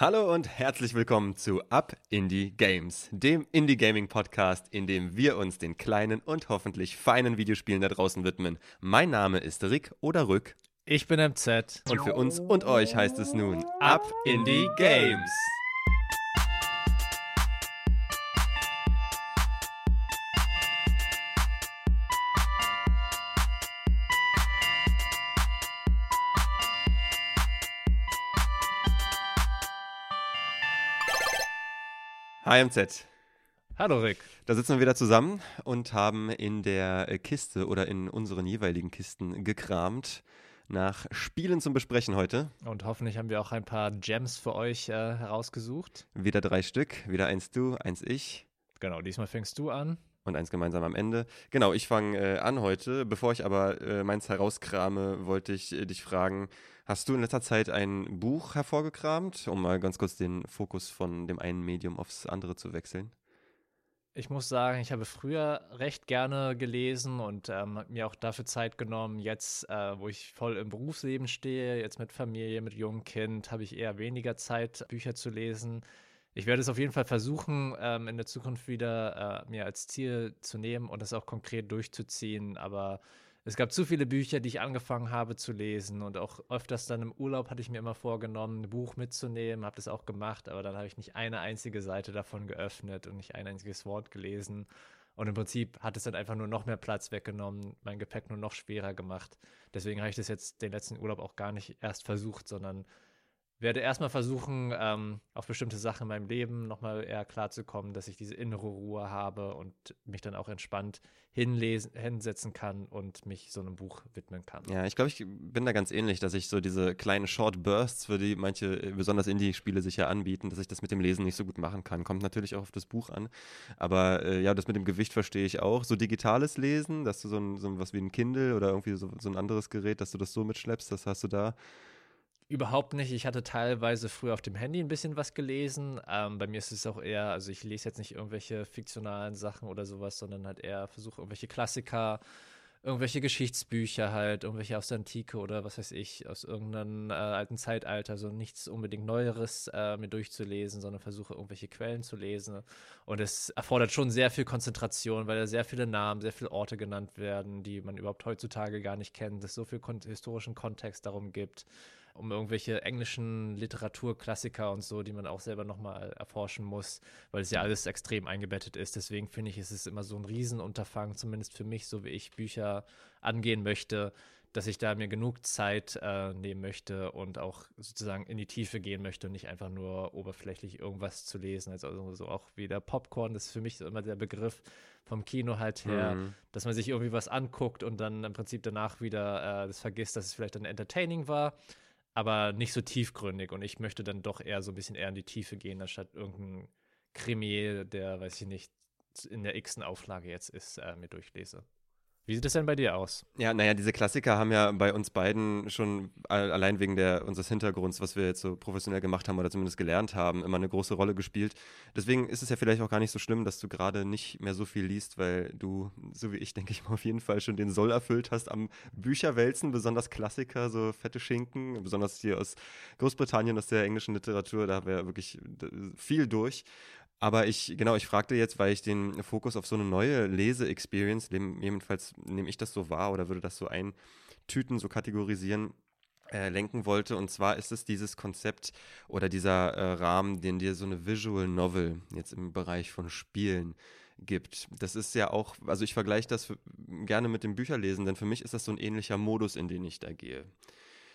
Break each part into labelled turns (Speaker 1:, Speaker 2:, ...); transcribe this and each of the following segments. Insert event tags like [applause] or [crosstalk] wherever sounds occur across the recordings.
Speaker 1: Hallo und herzlich willkommen zu Up Indie Games, dem Indie Gaming Podcast, in dem wir uns den kleinen und hoffentlich feinen Videospielen da draußen widmen. Mein Name ist Rick oder Rück.
Speaker 2: Ich bin MZ.
Speaker 1: Und für uns und euch heißt es nun Up Indie Games. Hi MZ.
Speaker 2: Hallo Rick.
Speaker 1: Da sitzen wir wieder zusammen und haben in der äh, Kiste oder in unseren jeweiligen Kisten gekramt nach Spielen zum Besprechen heute.
Speaker 2: Und hoffentlich haben wir auch ein paar Gems für euch äh, herausgesucht.
Speaker 1: Wieder drei Stück, wieder eins du, eins ich.
Speaker 2: Genau, diesmal fängst du an.
Speaker 1: Und eins gemeinsam am Ende. Genau, ich fange äh, an heute. Bevor ich aber äh, meins herauskrame, wollte ich äh, dich fragen, Hast du in letzter Zeit ein Buch hervorgekramt, um mal ganz kurz den Fokus von dem einen Medium aufs andere zu wechseln?
Speaker 2: Ich muss sagen, ich habe früher recht gerne gelesen und ähm, mir auch dafür Zeit genommen. Jetzt, äh, wo ich voll im Berufsleben stehe, jetzt mit Familie, mit jungem Kind, habe ich eher weniger Zeit, Bücher zu lesen. Ich werde es auf jeden Fall versuchen, ähm, in der Zukunft wieder äh, mir als Ziel zu nehmen und das auch konkret durchzuziehen. Aber es gab zu viele Bücher, die ich angefangen habe zu lesen und auch öfters dann im Urlaub hatte ich mir immer vorgenommen, ein Buch mitzunehmen, habe das auch gemacht, aber dann habe ich nicht eine einzige Seite davon geöffnet und nicht ein einziges Wort gelesen. Und im Prinzip hat es dann einfach nur noch mehr Platz weggenommen, mein Gepäck nur noch schwerer gemacht. Deswegen habe ich das jetzt den letzten Urlaub auch gar nicht erst versucht, sondern werde erstmal versuchen, ähm, auf bestimmte Sachen in meinem Leben nochmal eher klarzukommen, dass ich diese innere Ruhe habe und mich dann auch entspannt hinlesen, hinsetzen kann und mich so einem Buch widmen kann.
Speaker 1: Ja, ich glaube, ich bin da ganz ähnlich, dass ich so diese kleinen Short Bursts, für die manche besonders Indie-Spiele sich ja anbieten, dass ich das mit dem Lesen nicht so gut machen kann. Kommt natürlich auch auf das Buch an. Aber äh, ja, das mit dem Gewicht verstehe ich auch. So digitales Lesen, dass du so, ein, so was wie ein Kindle oder irgendwie so, so ein anderes Gerät, dass du das so mitschleppst, das hast du da.
Speaker 2: Überhaupt nicht. Ich hatte teilweise früher auf dem Handy ein bisschen was gelesen. Ähm, bei mir ist es auch eher, also ich lese jetzt nicht irgendwelche fiktionalen Sachen oder sowas, sondern halt eher versuche irgendwelche Klassiker, irgendwelche Geschichtsbücher halt, irgendwelche aus der Antike oder was weiß ich, aus irgendeinem äh, alten Zeitalter, so nichts unbedingt Neueres äh, mir durchzulesen, sondern versuche irgendwelche Quellen zu lesen. Und es erfordert schon sehr viel Konzentration, weil da sehr viele Namen, sehr viele Orte genannt werden, die man überhaupt heutzutage gar nicht kennt, es so viel kon historischen Kontext darum gibt um irgendwelche englischen Literaturklassiker und so, die man auch selber nochmal erforschen muss, weil es ja alles extrem eingebettet ist. Deswegen finde ich, ist es immer so ein Riesenunterfangen, zumindest für mich, so wie ich Bücher angehen möchte, dass ich da mir genug Zeit äh, nehmen möchte und auch sozusagen in die Tiefe gehen möchte und nicht einfach nur oberflächlich irgendwas zu lesen. Also so auch wie der Popcorn, das ist für mich immer der Begriff vom Kino halt her, mhm. dass man sich irgendwie was anguckt und dann im Prinzip danach wieder äh, das vergisst, dass es vielleicht dann entertaining war aber nicht so tiefgründig. Und ich möchte dann doch eher so ein bisschen eher in die Tiefe gehen, anstatt irgendein Krimi, der, weiß ich nicht, in der x-ten Auflage jetzt ist, äh, mir durchlese. Wie sieht es denn bei dir aus?
Speaker 1: Ja, naja, diese Klassiker haben ja bei uns beiden schon allein wegen der, unseres Hintergrunds, was wir jetzt so professionell gemacht haben oder zumindest gelernt haben, immer eine große Rolle gespielt. Deswegen ist es ja vielleicht auch gar nicht so schlimm, dass du gerade nicht mehr so viel liest, weil du, so wie ich, [laughs] denke ich mal, auf jeden Fall schon den Soll erfüllt hast am Bücherwälzen, besonders Klassiker, so fette Schinken, besonders hier aus Großbritannien, aus der englischen Literatur, da haben wir ja wirklich viel durch. Aber ich, genau, ich fragte jetzt, weil ich den Fokus auf so eine neue Lese-Experience, jedenfalls nehme ich das so wahr oder würde das so eintüten, so kategorisieren, äh, lenken wollte. Und zwar ist es dieses Konzept oder dieser äh, Rahmen, den dir so eine Visual Novel jetzt im Bereich von Spielen gibt. Das ist ja auch, also ich vergleiche das gerne mit dem Bücherlesen, denn für mich ist das so ein ähnlicher Modus, in den ich da gehe.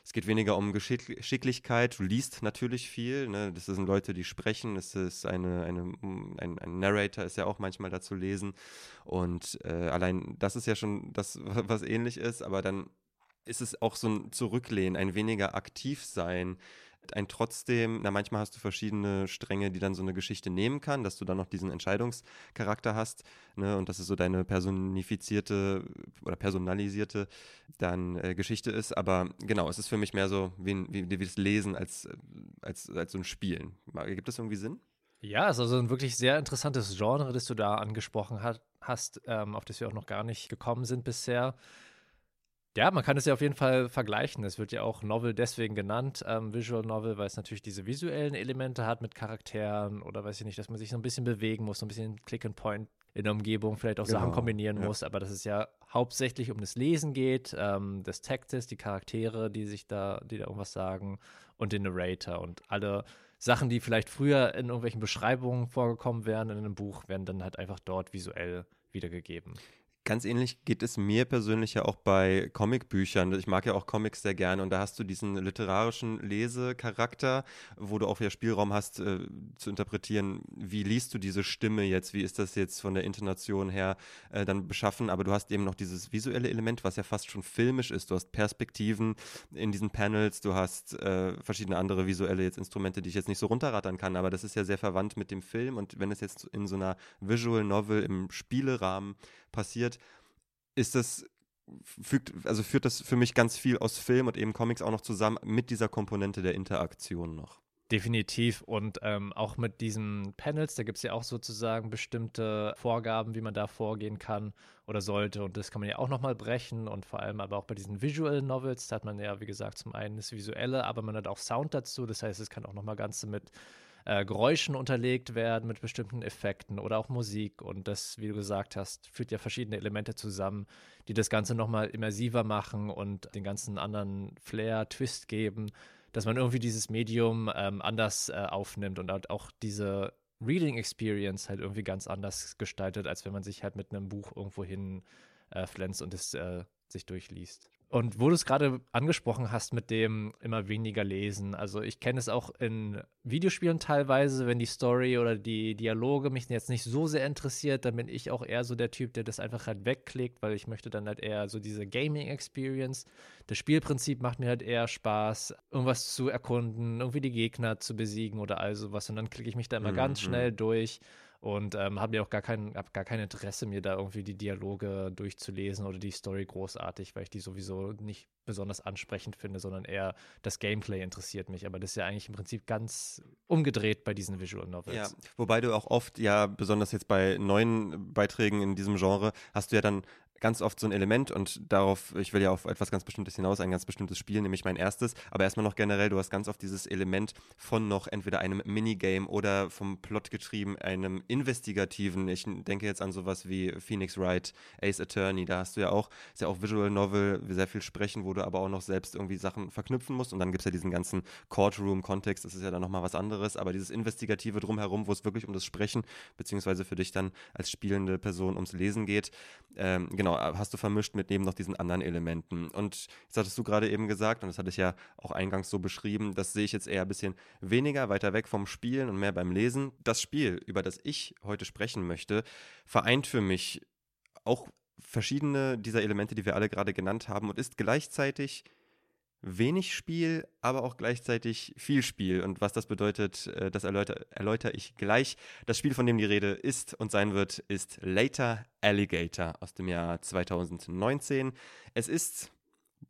Speaker 1: Es geht weniger um Geschicklichkeit. Du liest natürlich viel. Ne? Das sind Leute, die sprechen. Es ist eine, eine, ein, ein Narrator ist ja auch manchmal dazu lesen. Und äh, allein das ist ja schon das, was ähnlich ist. Aber dann ist es auch so ein Zurücklehnen, ein weniger aktiv sein ein trotzdem, na manchmal hast du verschiedene Stränge, die dann so eine Geschichte nehmen kann, dass du dann noch diesen Entscheidungscharakter hast, ne, und dass es so deine personifizierte oder personalisierte dann äh, Geschichte ist. Aber genau, es ist für mich mehr so wie, wie, wie das Lesen als, als, als so ein Spielen. Gibt das irgendwie Sinn?
Speaker 2: Ja, es ist also ein wirklich sehr interessantes Genre, das du da angesprochen hat, hast, ähm, auf das wir auch noch gar nicht gekommen sind bisher. Ja, man kann es ja auf jeden Fall vergleichen. Es wird ja auch Novel deswegen genannt, ähm, Visual Novel, weil es natürlich diese visuellen Elemente hat mit Charakteren oder weiß ich nicht, dass man sich so ein bisschen bewegen muss, so ein bisschen Click and Point in der Umgebung, vielleicht auch genau, Sachen kombinieren ja. muss, aber dass es ja hauptsächlich um das Lesen geht, ähm, des Textes, die Charaktere, die sich da, die da irgendwas sagen und den Narrator und alle Sachen, die vielleicht früher in irgendwelchen Beschreibungen vorgekommen wären in einem Buch, werden dann halt einfach dort visuell wiedergegeben.
Speaker 1: Ganz ähnlich geht es mir persönlich ja auch bei Comicbüchern. Ich mag ja auch Comics sehr gerne und da hast du diesen literarischen Lesecharakter, wo du auch wieder Spielraum hast äh, zu interpretieren, wie liest du diese Stimme jetzt, wie ist das jetzt von der Intonation her äh, dann beschaffen, aber du hast eben noch dieses visuelle Element, was ja fast schon filmisch ist. Du hast Perspektiven in diesen Panels, du hast äh, verschiedene andere visuelle jetzt Instrumente, die ich jetzt nicht so runterrattern kann, aber das ist ja sehr verwandt mit dem Film und wenn es jetzt in so einer Visual Novel im Spielerahmen passiert, ist das fügt, also führt das für mich ganz viel aus Film und eben Comics auch noch zusammen mit dieser Komponente der Interaktion noch.
Speaker 2: Definitiv. Und ähm, auch mit diesen Panels, da gibt es ja auch sozusagen bestimmte Vorgaben, wie man da vorgehen kann oder sollte. Und das kann man ja auch nochmal brechen. Und vor allem aber auch bei diesen Visual Novels, da hat man ja, wie gesagt, zum einen das Visuelle, aber man hat auch Sound dazu. Das heißt, es kann auch nochmal ganz mit äh, Geräuschen unterlegt werden mit bestimmten Effekten oder auch Musik. Und das, wie du gesagt hast, führt ja verschiedene Elemente zusammen, die das Ganze nochmal immersiver machen und den ganzen anderen Flair, Twist geben, dass man irgendwie dieses Medium ähm, anders äh, aufnimmt und halt auch diese Reading Experience halt irgendwie ganz anders gestaltet, als wenn man sich halt mit einem Buch irgendwo hin äh, pflänzt und es äh, sich durchliest. Und wo du es gerade angesprochen hast mit dem immer weniger lesen, also ich kenne es auch in Videospielen teilweise, wenn die Story oder die Dialoge mich jetzt nicht so sehr interessiert, dann bin ich auch eher so der Typ, der das einfach halt wegklickt, weil ich möchte dann halt eher so diese Gaming-Experience. Das Spielprinzip macht mir halt eher Spaß, irgendwas zu erkunden, irgendwie die Gegner zu besiegen oder all sowas. Und dann klicke ich mich da immer mhm. ganz schnell durch und ähm, habe mir auch gar kein, hab gar kein Interesse, mir da irgendwie die Dialoge durchzulesen oder die Story großartig, weil ich die sowieso nicht besonders ansprechend finde, sondern eher das Gameplay interessiert mich. Aber das ist ja eigentlich im Prinzip ganz umgedreht bei diesen Visual Novels.
Speaker 1: Ja, wobei du auch oft, ja, besonders jetzt bei neuen Beiträgen in diesem Genre, hast du ja dann ganz oft so ein Element und darauf, ich will ja auf etwas ganz Bestimmtes hinaus, ein ganz bestimmtes Spiel, nämlich mein erstes. Aber erstmal noch generell, du hast ganz oft dieses Element von noch entweder einem Minigame oder vom Plot getrieben, einem investigativen. Ich denke jetzt an sowas wie Phoenix Wright, Ace Attorney. Da hast du ja auch, ist ja auch Visual Novel, sehr viel sprechen, wo du aber auch noch selbst irgendwie Sachen verknüpfen musst. Und dann gibt es ja diesen ganzen Courtroom-Kontext, das ist ja dann nochmal was anderes. Aber dieses Investigative drumherum, wo es wirklich um das Sprechen, beziehungsweise für dich dann als spielende Person ums Lesen geht, ähm, genau genau, hast du vermischt mit neben noch diesen anderen Elementen. Und jetzt hattest du gerade eben gesagt, und das hatte ich ja auch eingangs so beschrieben, das sehe ich jetzt eher ein bisschen weniger weiter weg vom Spielen und mehr beim Lesen. Das Spiel, über das ich heute sprechen möchte, vereint für mich auch verschiedene dieser Elemente, die wir alle gerade genannt haben und ist gleichzeitig wenig Spiel, aber auch gleichzeitig viel Spiel. Und was das bedeutet, äh, das erläuter, erläutere ich gleich. Das Spiel, von dem die Rede ist und sein wird, ist Later Alligator aus dem Jahr 2019. Es ist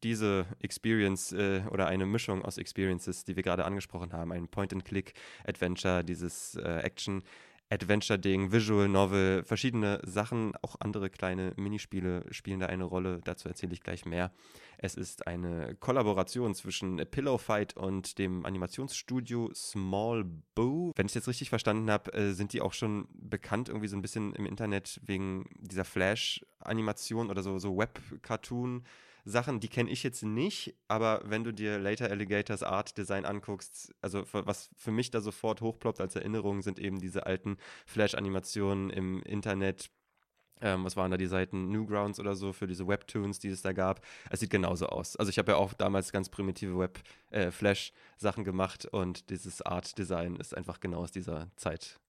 Speaker 1: diese Experience äh, oder eine Mischung aus Experiences, die wir gerade angesprochen haben, ein Point-and-Click-Adventure, dieses äh, Action- Adventure-Ding, Visual Novel, verschiedene Sachen, auch andere kleine Minispiele spielen da eine Rolle. Dazu erzähle ich gleich mehr. Es ist eine Kollaboration zwischen Pillow Fight und dem Animationsstudio Small Boo. Wenn ich es jetzt richtig verstanden habe, äh, sind die auch schon bekannt irgendwie so ein bisschen im Internet wegen dieser Flash-Animation oder so, so Web-Cartoon. Sachen, die kenne ich jetzt nicht, aber wenn du dir Later Alligators Art Design anguckst, also was für mich da sofort hochploppt als Erinnerung, sind eben diese alten Flash-Animationen im Internet, ähm, was waren da die Seiten, Newgrounds oder so für diese Webtoons, die es da gab. Es sieht genauso aus. Also ich habe ja auch damals ganz primitive Web-Flash-Sachen äh, gemacht und dieses Art-Design ist einfach genau aus dieser Zeit.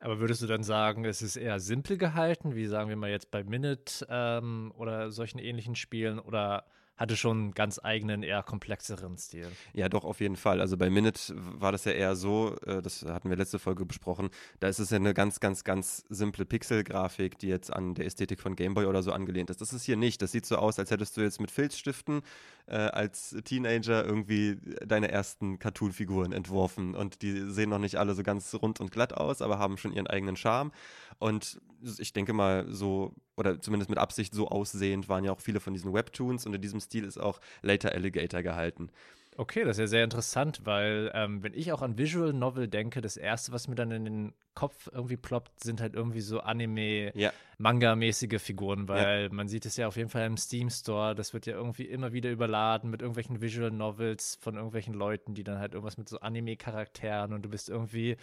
Speaker 2: Aber würdest du dann sagen, es ist eher simpel gehalten, wie sagen wir mal jetzt bei Minute ähm, oder solchen ähnlichen Spielen, oder hatte schon einen ganz eigenen, eher komplexeren Stil.
Speaker 1: Ja, doch, auf jeden Fall. Also bei Minute war das ja eher so, äh, das hatten wir letzte Folge besprochen, da ist es ja eine ganz, ganz, ganz simple Pixel-Grafik, die jetzt an der Ästhetik von Gameboy oder so angelehnt ist. Das ist hier nicht. Das sieht so aus, als hättest du jetzt mit Filzstiften äh, als Teenager irgendwie deine ersten Cartoon-Figuren entworfen. Und die sehen noch nicht alle so ganz rund und glatt aus, aber haben schon ihren eigenen Charme. Und ich denke mal, so oder zumindest mit Absicht so aussehend waren ja auch viele von diesen Webtoons und in diesem Stil ist auch Later Alligator gehalten.
Speaker 2: Okay, das ist ja sehr interessant, weil ähm, wenn ich auch an Visual Novel denke, das erste, was mir dann in den Kopf irgendwie ploppt, sind halt irgendwie so Anime-Manga-mäßige Figuren, weil ja. man sieht es ja auf jeden Fall im Steam Store, das wird ja irgendwie immer wieder überladen mit irgendwelchen Visual Novels von irgendwelchen Leuten, die dann halt irgendwas mit so Anime-Charakteren und du bist irgendwie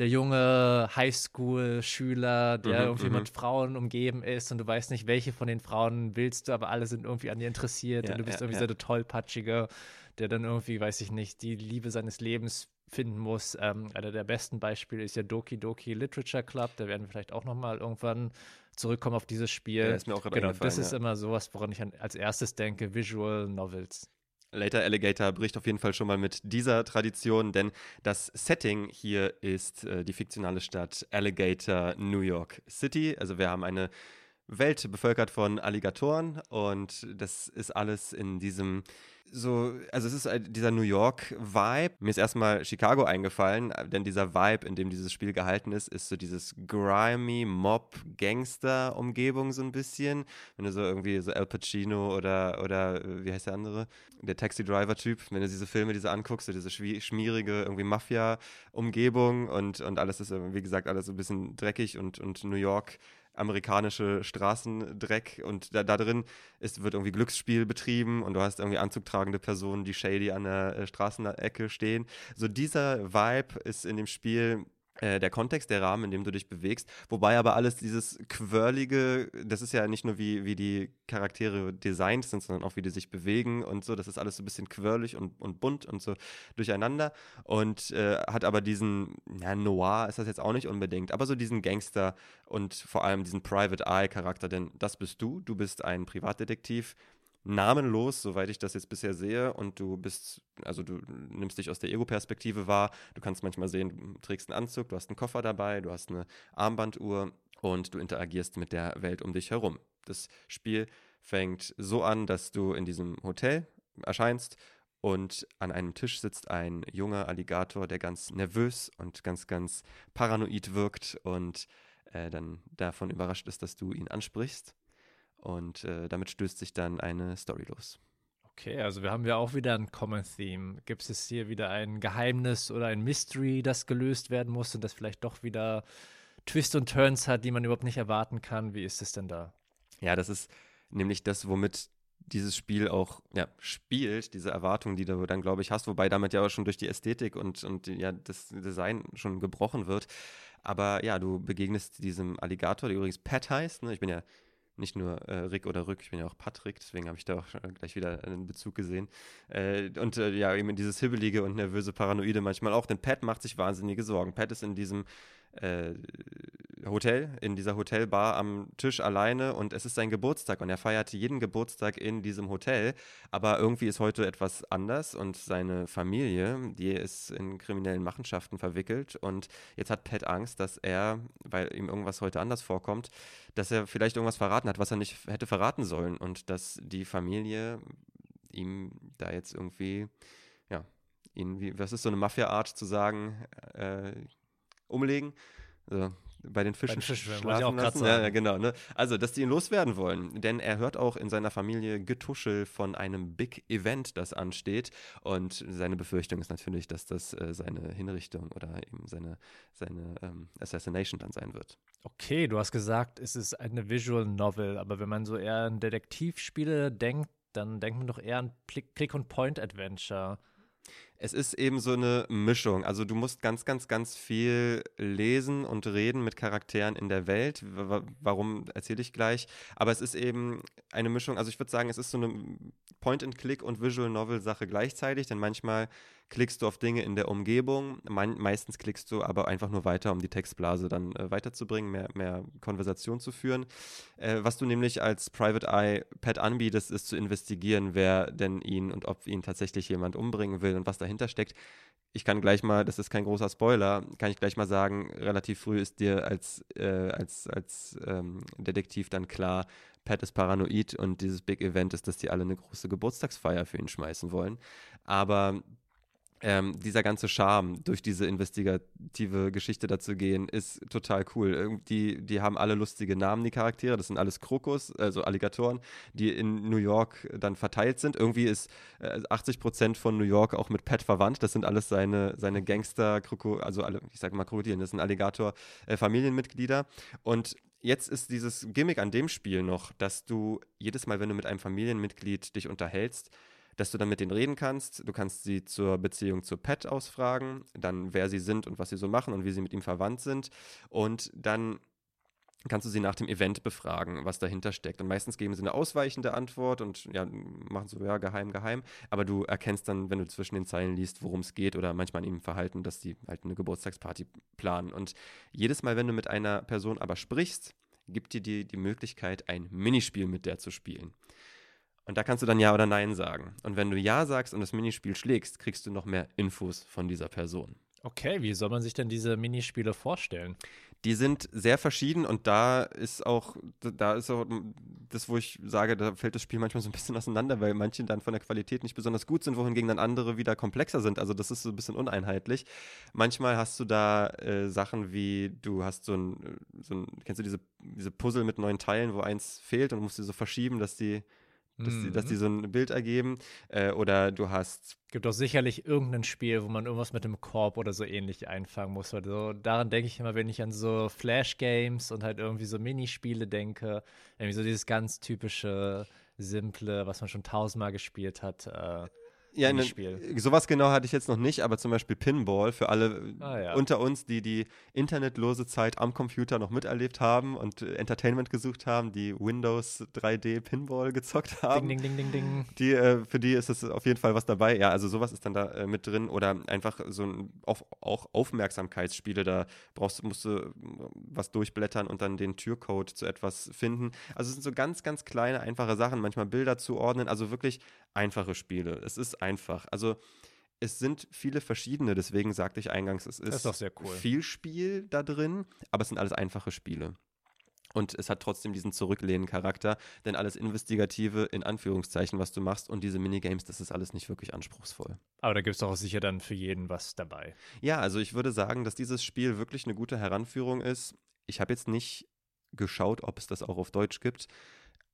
Speaker 2: der junge Highschool-Schüler, der mhm, irgendwie mit mhm. Frauen umgeben ist und du weißt nicht, welche von den Frauen willst du, aber alle sind irgendwie an dir interessiert ja, und du bist ja, irgendwie ja. so der tollpatschige der dann irgendwie, weiß ich nicht, die Liebe seines Lebens finden muss. Ähm, einer der besten Beispiele ist ja Doki Doki Literature Club. Da werden wir vielleicht auch noch mal irgendwann zurückkommen auf dieses Spiel. Ja,
Speaker 1: ist mir auch
Speaker 2: genau, das ist immer sowas, woran ich an, als erstes denke, Visual Novels.
Speaker 1: Later Alligator bricht auf jeden Fall schon mal mit dieser Tradition, denn das Setting hier ist äh, die fiktionale Stadt Alligator, New York City. Also wir haben eine Welt bevölkert von Alligatoren und das ist alles in diesem so, also es ist dieser New York-Vibe. Mir ist erstmal Chicago eingefallen, denn dieser Vibe, in dem dieses Spiel gehalten ist, ist so dieses grimy Mob-Gangster-Umgebung so ein bisschen. Wenn du so irgendwie so Al Pacino oder, oder äh, wie heißt der andere? Der Taxi-Driver-Typ, wenn du diese Filme, diese anguckst, so diese schmierige irgendwie Mafia-Umgebung und, und alles ist, wie gesagt, alles so ein bisschen dreckig und, und New York amerikanische Straßendreck und da, da drin ist, wird irgendwie Glücksspiel betrieben und du hast irgendwie anzugtragende Personen, die shady an der äh, Straßenecke stehen. So dieser Vibe ist in dem Spiel der Kontext, der Rahmen, in dem du dich bewegst. Wobei aber alles dieses Quirlige, das ist ja nicht nur wie, wie die Charaktere designt sind, sondern auch wie die sich bewegen und so. Das ist alles so ein bisschen quirlig und, und bunt und so durcheinander. Und äh, hat aber diesen, ja, Noir ist das jetzt auch nicht unbedingt, aber so diesen Gangster und vor allem diesen Private Eye-Charakter, denn das bist du. Du bist ein Privatdetektiv namenlos, soweit ich das jetzt bisher sehe. Und du bist, also du nimmst dich aus der Ego-Perspektive wahr. Du kannst manchmal sehen, du trägst einen Anzug, du hast einen Koffer dabei, du hast eine Armbanduhr und du interagierst mit der Welt um dich herum. Das Spiel fängt so an, dass du in diesem Hotel erscheinst und an einem Tisch sitzt ein junger Alligator, der ganz nervös und ganz, ganz paranoid wirkt und äh, dann davon überrascht ist, dass du ihn ansprichst. Und äh, damit stößt sich dann eine Story los.
Speaker 2: Okay, also wir haben ja auch wieder ein Common Theme. Gibt es hier wieder ein Geheimnis oder ein Mystery, das gelöst werden muss und das vielleicht doch wieder Twist und Turns hat, die man überhaupt nicht erwarten kann? Wie ist es denn da?
Speaker 1: Ja, das ist nämlich das, womit dieses Spiel auch ja, spielt, diese Erwartung, die du dann, glaube ich, hast, wobei damit ja auch schon durch die Ästhetik und, und ja, das Design schon gebrochen wird. Aber ja, du begegnest diesem Alligator, der übrigens Pat heißt. Ne? Ich bin ja nicht nur äh, Rick oder Rück, ich bin ja auch Patrick, deswegen habe ich da auch gleich wieder einen Bezug gesehen. Äh, und äh, ja, eben dieses hibbelige und nervöse Paranoide manchmal auch, denn Pat macht sich wahnsinnige Sorgen. Pat ist in diesem äh, Hotel, in dieser Hotelbar am Tisch alleine und es ist sein Geburtstag und er feiert jeden Geburtstag in diesem Hotel. Aber irgendwie ist heute etwas anders und seine Familie, die ist in kriminellen Machenschaften verwickelt und jetzt hat Pat Angst, dass er, weil ihm irgendwas heute anders vorkommt, dass er vielleicht irgendwas verraten hat, was er nicht hätte verraten sollen und dass die Familie ihm da jetzt irgendwie, ja, ihn, was ist so eine Mafia-Art zu sagen, äh, umlegen. Also, bei den Fischen, bei den Fischen schlafen lassen. Ja, ja, genau. Ne? Also, dass die ihn loswerden wollen. Denn er hört auch in seiner Familie Getuschel von einem Big Event, das ansteht. Und seine Befürchtung ist natürlich, dass das äh, seine Hinrichtung oder eben seine, seine ähm, Assassination dann sein wird.
Speaker 2: Okay, du hast gesagt, es ist eine Visual Novel. Aber wenn man so eher an Detektivspiele denkt, dann denkt man doch eher an Click-and-Point-Adventure
Speaker 1: es ist eben so eine Mischung. Also du musst ganz, ganz, ganz viel lesen und reden mit Charakteren in der Welt. Warum erzähle ich gleich. Aber es ist eben eine Mischung. Also ich würde sagen, es ist so eine Point-and-Click und Visual Novel-Sache gleichzeitig, denn manchmal klickst du auf Dinge in der Umgebung. Me meistens klickst du aber einfach nur weiter, um die Textblase dann äh, weiterzubringen, mehr, mehr Konversation zu führen. Äh, was du nämlich als Private Eye Pad anbietest, ist zu investigieren, wer denn ihn und ob ihn tatsächlich jemand umbringen will und was dahinter steckt. Ich kann gleich mal, das ist kein großer Spoiler, kann ich gleich mal sagen, relativ früh ist dir als, äh, als, als ähm, Detektiv dann klar, Pat ist paranoid und dieses Big Event ist, dass die alle eine große Geburtstagsfeier für ihn schmeißen wollen. Aber ähm, dieser ganze Charme durch diese investigative Geschichte dazu gehen, ist total cool. Die, die haben alle lustige Namen, die Charaktere. Das sind alles Krokus, also Alligatoren, die in New York dann verteilt sind. Irgendwie ist äh, 80 Prozent von New York auch mit Pat verwandt. Das sind alles seine, seine Gangster, Kroko, also alle, ich sage mal Krokodilen, das sind Alligator-Familienmitglieder. Äh, Und jetzt ist dieses Gimmick an dem Spiel noch, dass du jedes Mal, wenn du mit einem Familienmitglied dich unterhältst, dass du dann mit denen reden kannst. Du kannst sie zur Beziehung zu Pet ausfragen, dann wer sie sind und was sie so machen und wie sie mit ihm verwandt sind. Und dann kannst du sie nach dem Event befragen, was dahinter steckt. Und meistens geben sie eine ausweichende Antwort und ja, machen so, ja, geheim, geheim. Aber du erkennst dann, wenn du zwischen den Zeilen liest, worum es geht oder manchmal an ihrem Verhalten, dass die halt eine Geburtstagsparty planen. Und jedes Mal, wenn du mit einer Person aber sprichst, gibt dir die, die Möglichkeit, ein Minispiel mit der zu spielen. Und da kannst du dann Ja oder Nein sagen. Und wenn du Ja sagst und das Minispiel schlägst, kriegst du noch mehr Infos von dieser Person.
Speaker 2: Okay, wie soll man sich denn diese Minispiele vorstellen?
Speaker 1: Die sind sehr verschieden und da ist auch, da ist auch das, wo ich sage, da fällt das Spiel manchmal so ein bisschen auseinander, weil manche dann von der Qualität nicht besonders gut sind, wohingegen dann andere wieder komplexer sind. Also das ist so ein bisschen uneinheitlich. Manchmal hast du da äh, Sachen wie, du hast so ein, so ein, kennst du diese, diese Puzzle mit neun Teilen, wo eins fehlt und musst sie so verschieben, dass die dass, die, dass die mhm. so ein Bild ergeben. Äh, oder du hast.
Speaker 2: Gibt doch sicherlich irgendein Spiel, wo man irgendwas mit dem Korb oder so ähnlich einfangen muss. Also daran denke ich immer, wenn ich an so Flash-Games und halt irgendwie so Minispiele denke. Irgendwie so dieses ganz typische, simple, was man schon tausendmal gespielt hat. Äh,
Speaker 1: ja, ne, sowas genau hatte ich jetzt noch nicht, aber zum Beispiel Pinball für alle ah, ja. unter uns, die die internetlose Zeit am Computer noch miterlebt haben und Entertainment gesucht haben, die Windows 3D Pinball gezockt haben.
Speaker 2: Ding, ding, ding, ding, ding.
Speaker 1: Die, äh, für die ist es auf jeden Fall was dabei. Ja, also sowas ist dann da äh, mit drin oder einfach so ein auf, auch Aufmerksamkeitsspiele. Da brauchst, musst du was durchblättern und dann den Türcode zu etwas finden. Also es sind so ganz, ganz kleine, einfache Sachen, manchmal Bilder zuordnen. Also wirklich einfache Spiele. Es ist einfach. Also es sind viele verschiedene, deswegen sagte ich eingangs, es ist,
Speaker 2: ist cool.
Speaker 1: viel Spiel da drin, aber es sind alles einfache Spiele. Und es hat trotzdem diesen Zurücklehnen-Charakter, denn alles Investigative, in Anführungszeichen, was du machst und diese Minigames, das ist alles nicht wirklich anspruchsvoll.
Speaker 2: Aber da gibt es doch auch sicher dann für jeden was dabei.
Speaker 1: Ja, also ich würde sagen, dass dieses Spiel wirklich eine gute Heranführung ist. Ich habe jetzt nicht geschaut, ob es das auch auf Deutsch gibt.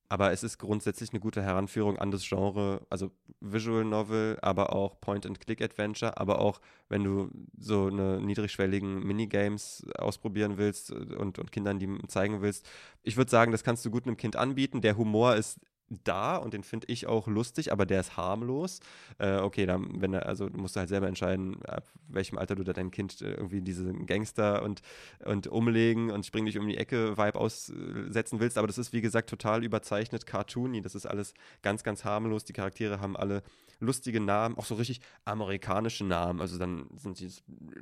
Speaker 1: Aber es ist grundsätzlich eine gute Heranführung an das Genre, also Visual Novel, aber auch Point-and-Click-Adventure, aber auch, wenn du so eine niedrigschwelligen Minigames ausprobieren willst und, und Kindern die zeigen willst. Ich würde sagen, das kannst du gut einem Kind anbieten. Der Humor ist da und den finde ich auch lustig, aber der ist harmlos. Äh, okay, dann, wenn er, also musst du halt selber entscheiden, ab welchem Alter du da dein Kind äh, irgendwie diese Gangster und, und umlegen und spring dich um die Ecke Vibe aussetzen willst. Aber das ist, wie gesagt, total überzeichnet, cartoony. Das ist alles ganz, ganz harmlos. Die Charaktere haben alle lustige Namen, auch so richtig amerikanische Namen. Also dann sind die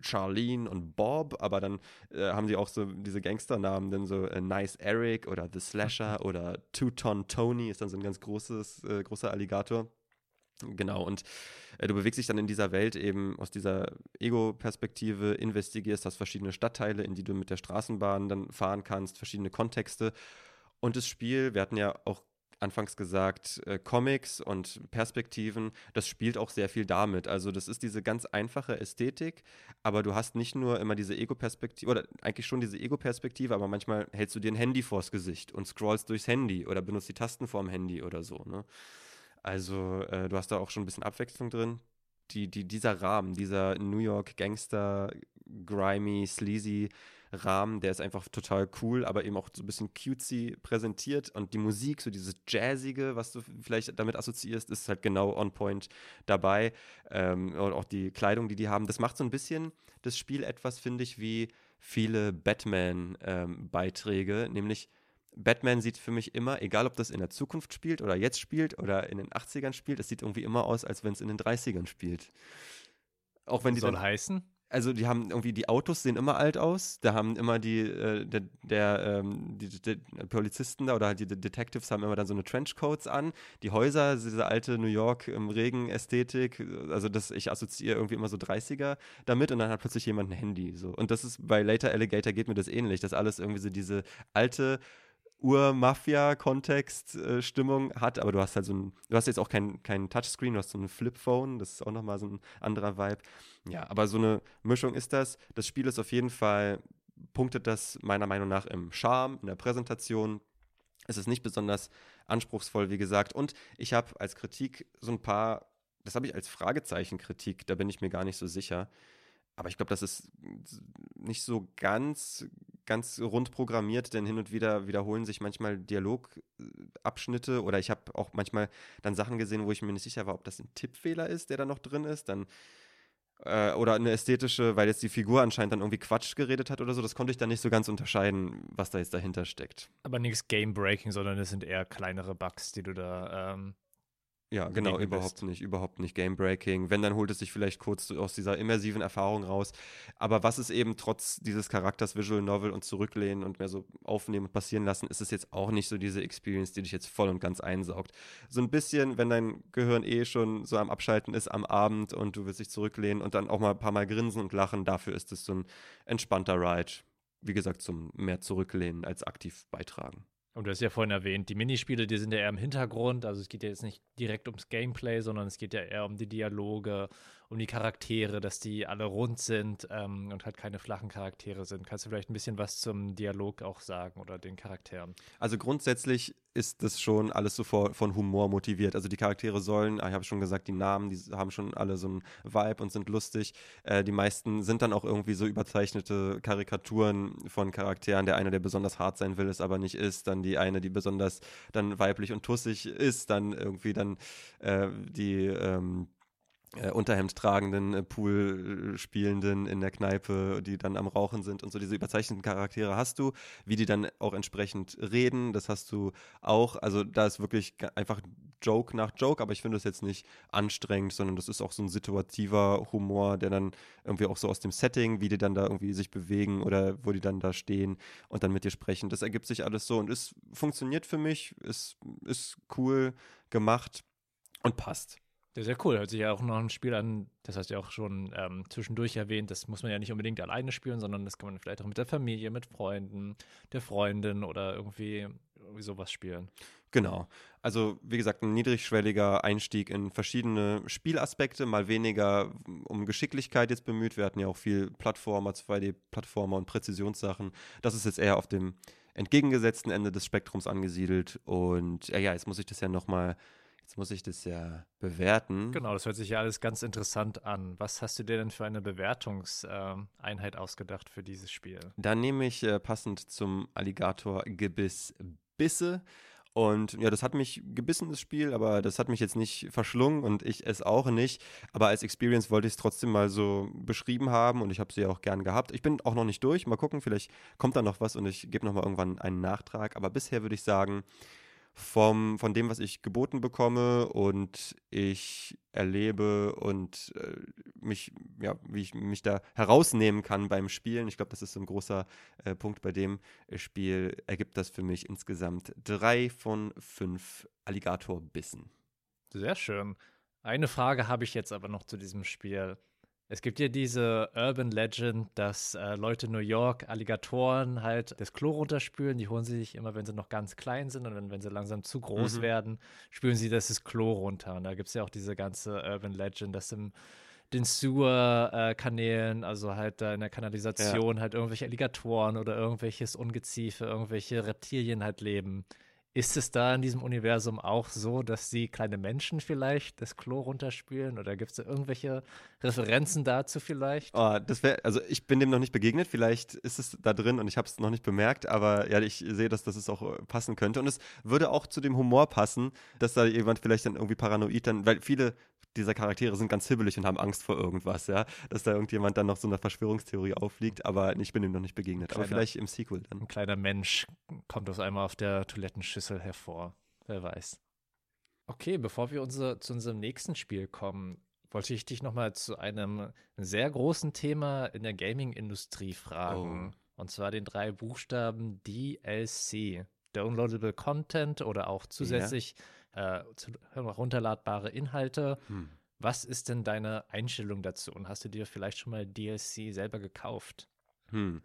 Speaker 1: Charlene und Bob, aber dann äh, haben die auch so diese Gangsternamen, dann so äh, Nice Eric oder The Slasher [laughs] oder Two-Ton Tony ist dann so ein ganz großes, äh, großer Alligator. Genau, und äh, du bewegst dich dann in dieser Welt eben aus dieser Ego-Perspektive, investigierst, hast verschiedene Stadtteile, in die du mit der Straßenbahn dann fahren kannst, verschiedene Kontexte. Und das Spiel, wir hatten ja auch anfangs gesagt, äh, Comics und Perspektiven, das spielt auch sehr viel damit. Also das ist diese ganz einfache Ästhetik, aber du hast nicht nur immer diese Ego-Perspektive, oder eigentlich schon diese Ego-Perspektive, aber manchmal hältst du dir ein Handy vors Gesicht und scrollst durchs Handy oder benutzt die Tasten vorm Handy oder so. Ne? Also äh, du hast da auch schon ein bisschen Abwechslung drin. Die, die, dieser Rahmen, dieser New York Gangster, grimy, sleazy Rahmen, der ist einfach total cool, aber eben auch so ein bisschen cutesy präsentiert und die Musik, so dieses Jazzige, was du vielleicht damit assoziierst, ist halt genau on point dabei ähm, und auch die Kleidung, die die haben, das macht so ein bisschen das Spiel etwas, finde ich, wie viele Batman-Beiträge, ähm, nämlich Batman sieht für mich immer, egal ob das in der Zukunft spielt oder jetzt spielt oder in den 80ern spielt, es sieht irgendwie immer aus, als wenn es in den 30ern spielt.
Speaker 2: Auch wenn die
Speaker 1: Soll
Speaker 2: dann, heißen?
Speaker 1: Also die haben irgendwie, die Autos sehen immer alt aus. Da haben immer die, äh, der, der ähm, die, die, Polizisten da oder halt die Detectives haben immer dann so eine Trenchcoats an. Die Häuser, diese alte New York im Regen-Ästhetik, also das, ich assoziiere irgendwie immer so 30er damit und dann hat plötzlich jemand ein Handy. So. Und das ist bei Later Alligator geht mir das ähnlich, dass alles irgendwie so diese alte Ur-Mafia-Kontext-Stimmung äh, hat, aber du hast halt so ein, du hast jetzt auch kein, kein Touchscreen, du hast so ein Flip-Phone, das ist auch nochmal so ein anderer Vibe. Ja, aber so eine Mischung ist das. Das Spiel ist auf jeden Fall, punktet das meiner Meinung nach im Charme, in der Präsentation. Es ist nicht besonders anspruchsvoll, wie gesagt. Und ich habe als Kritik so ein paar, das habe ich als Fragezeichen-Kritik, da bin ich mir gar nicht so sicher. Aber ich glaube, das ist nicht so ganz, ganz rund programmiert, denn hin und wieder wiederholen sich manchmal Dialogabschnitte oder ich habe auch manchmal dann Sachen gesehen, wo ich mir nicht sicher war, ob das ein Tippfehler ist, der da noch drin ist. Dann äh, oder eine ästhetische, weil jetzt die Figur anscheinend dann irgendwie Quatsch geredet hat oder so, das konnte ich dann nicht so ganz unterscheiden, was da jetzt dahinter steckt.
Speaker 2: Aber nichts Game-Breaking, sondern es sind eher kleinere Bugs, die du da ähm,
Speaker 1: ja, genau, überhaupt bist. nicht, überhaupt nicht Game-Breaking. Wenn, dann holt es sich vielleicht kurz aus dieser immersiven Erfahrung raus. Aber was es eben trotz dieses Charakters Visual Novel und zurücklehnen und mehr so aufnehmen und passieren lassen, ist es jetzt auch nicht so diese Experience, die dich jetzt voll und ganz einsaugt. So ein bisschen, wenn dein Gehirn eh schon so am Abschalten ist am Abend und du willst dich zurücklehnen und dann auch mal ein paar Mal grinsen und lachen, dafür ist es so ein entspannter Ride. Wie gesagt, zum mehr zurücklehnen als aktiv beitragen.
Speaker 2: Und du hast ja vorhin erwähnt, die Minispiele, die sind ja eher im Hintergrund. Also es geht ja jetzt nicht direkt ums Gameplay, sondern es geht ja eher um die Dialoge, um die Charaktere, dass die alle rund sind ähm, und halt keine flachen Charaktere sind. Kannst du vielleicht ein bisschen was zum Dialog auch sagen oder den Charakteren?
Speaker 1: Also grundsätzlich ist das schon alles so von Humor motiviert. Also die Charaktere sollen, ich habe schon gesagt, die Namen, die haben schon alle so einen Vibe und sind lustig. Äh, die meisten sind dann auch irgendwie so überzeichnete Karikaturen von Charakteren. Der eine, der besonders hart sein will, es aber nicht ist. Dann die eine, die besonders dann weiblich und tussig ist. Dann irgendwie dann äh, die ähm, äh, Unterhemd tragenden, äh, Pool spielenden in der Kneipe, die dann am Rauchen sind und so diese überzeichneten Charaktere hast du, wie die dann auch entsprechend reden, das hast du auch. Also da ist wirklich einfach Joke nach Joke, aber ich finde das jetzt nicht anstrengend, sondern das ist auch so ein situativer Humor, der dann irgendwie auch so aus dem Setting, wie die dann da irgendwie sich bewegen oder wo die dann da stehen und dann mit dir sprechen. Das ergibt sich alles so und es funktioniert für mich, es ist cool gemacht und passt.
Speaker 2: Sehr, sehr cool. Hört sich ja auch noch ein Spiel an, das hast du ja auch schon ähm, zwischendurch erwähnt, das muss man ja nicht unbedingt alleine spielen, sondern das kann man vielleicht auch mit der Familie, mit Freunden, der Freundin oder irgendwie, irgendwie sowas spielen.
Speaker 1: Genau. Also, wie gesagt, ein niedrigschwelliger Einstieg in verschiedene Spielaspekte, mal weniger um Geschicklichkeit jetzt bemüht. Wir hatten ja auch viel Plattformer, 2D-Plattformer und Präzisionssachen. Das ist jetzt eher auf dem entgegengesetzten Ende des Spektrums angesiedelt. Und ja, ja, jetzt muss ich das ja nochmal Jetzt muss ich das ja bewerten.
Speaker 2: Genau, das hört sich ja alles ganz interessant an. Was hast du dir denn für eine Bewertungseinheit äh, ausgedacht für dieses Spiel?
Speaker 1: Da nehme ich äh, passend zum Alligator-Gebiss Bisse. Und ja, das hat mich gebissen, das Spiel, aber das hat mich jetzt nicht verschlungen und ich es auch nicht. Aber als Experience wollte ich es trotzdem mal so beschrieben haben und ich habe sie ja auch gern gehabt. Ich bin auch noch nicht durch. Mal gucken, vielleicht kommt da noch was und ich gebe noch mal irgendwann einen Nachtrag. Aber bisher würde ich sagen, vom, von dem, was ich geboten bekomme und ich erlebe und äh, mich, ja, wie ich mich da herausnehmen kann beim Spielen. Ich glaube, das ist so ein großer äh, Punkt bei dem Spiel. Ergibt das für mich insgesamt drei von fünf Alligatorbissen.
Speaker 2: Sehr schön. Eine Frage habe ich jetzt aber noch zu diesem Spiel. Es gibt ja diese Urban Legend, dass äh, Leute in New York Alligatoren halt das Klo runterspülen. Die holen sie sich immer, wenn sie noch ganz klein sind und wenn, wenn sie langsam zu groß mhm. werden, spülen sie das, das Klo runter. Und da gibt es ja auch diese ganze Urban Legend, dass im den Sewer-Kanälen, äh, also halt da in der Kanalisation, ja. halt irgendwelche Alligatoren oder irgendwelches Ungeziefer, irgendwelche Reptilien halt leben. Ist es da in diesem Universum auch so, dass sie kleine Menschen vielleicht das Klo runterspülen? Oder gibt es da irgendwelche Referenzen dazu vielleicht?
Speaker 1: Oh, das wäre, also ich bin dem noch nicht begegnet, vielleicht ist es da drin und ich habe es noch nicht bemerkt, aber ja, ich sehe, dass, es auch äh, passen könnte. Und es würde auch zu dem Humor passen, dass da jemand vielleicht dann irgendwie paranoid dann, weil viele dieser Charaktere sind ganz hibbelig und haben Angst vor irgendwas, ja. Dass da irgendjemand dann noch so eine Verschwörungstheorie aufliegt, aber ich bin ihm noch nicht begegnet. Kleiner, aber vielleicht im Sequel dann.
Speaker 2: Ein kleiner Mensch kommt aus einmal auf der Toilettenschüssel hervor. Wer weiß. Okay, bevor wir unsere, zu unserem nächsten Spiel kommen, wollte ich dich nochmal zu einem sehr großen Thema in der Gaming-Industrie fragen. Oh. Und zwar den drei Buchstaben DLC. Downloadable Content oder auch zusätzlich ja äh, herunterladbare Inhalte. Hm. Was ist denn deine Einstellung dazu? Und hast du dir vielleicht schon mal DLC selber gekauft?
Speaker 1: Hm.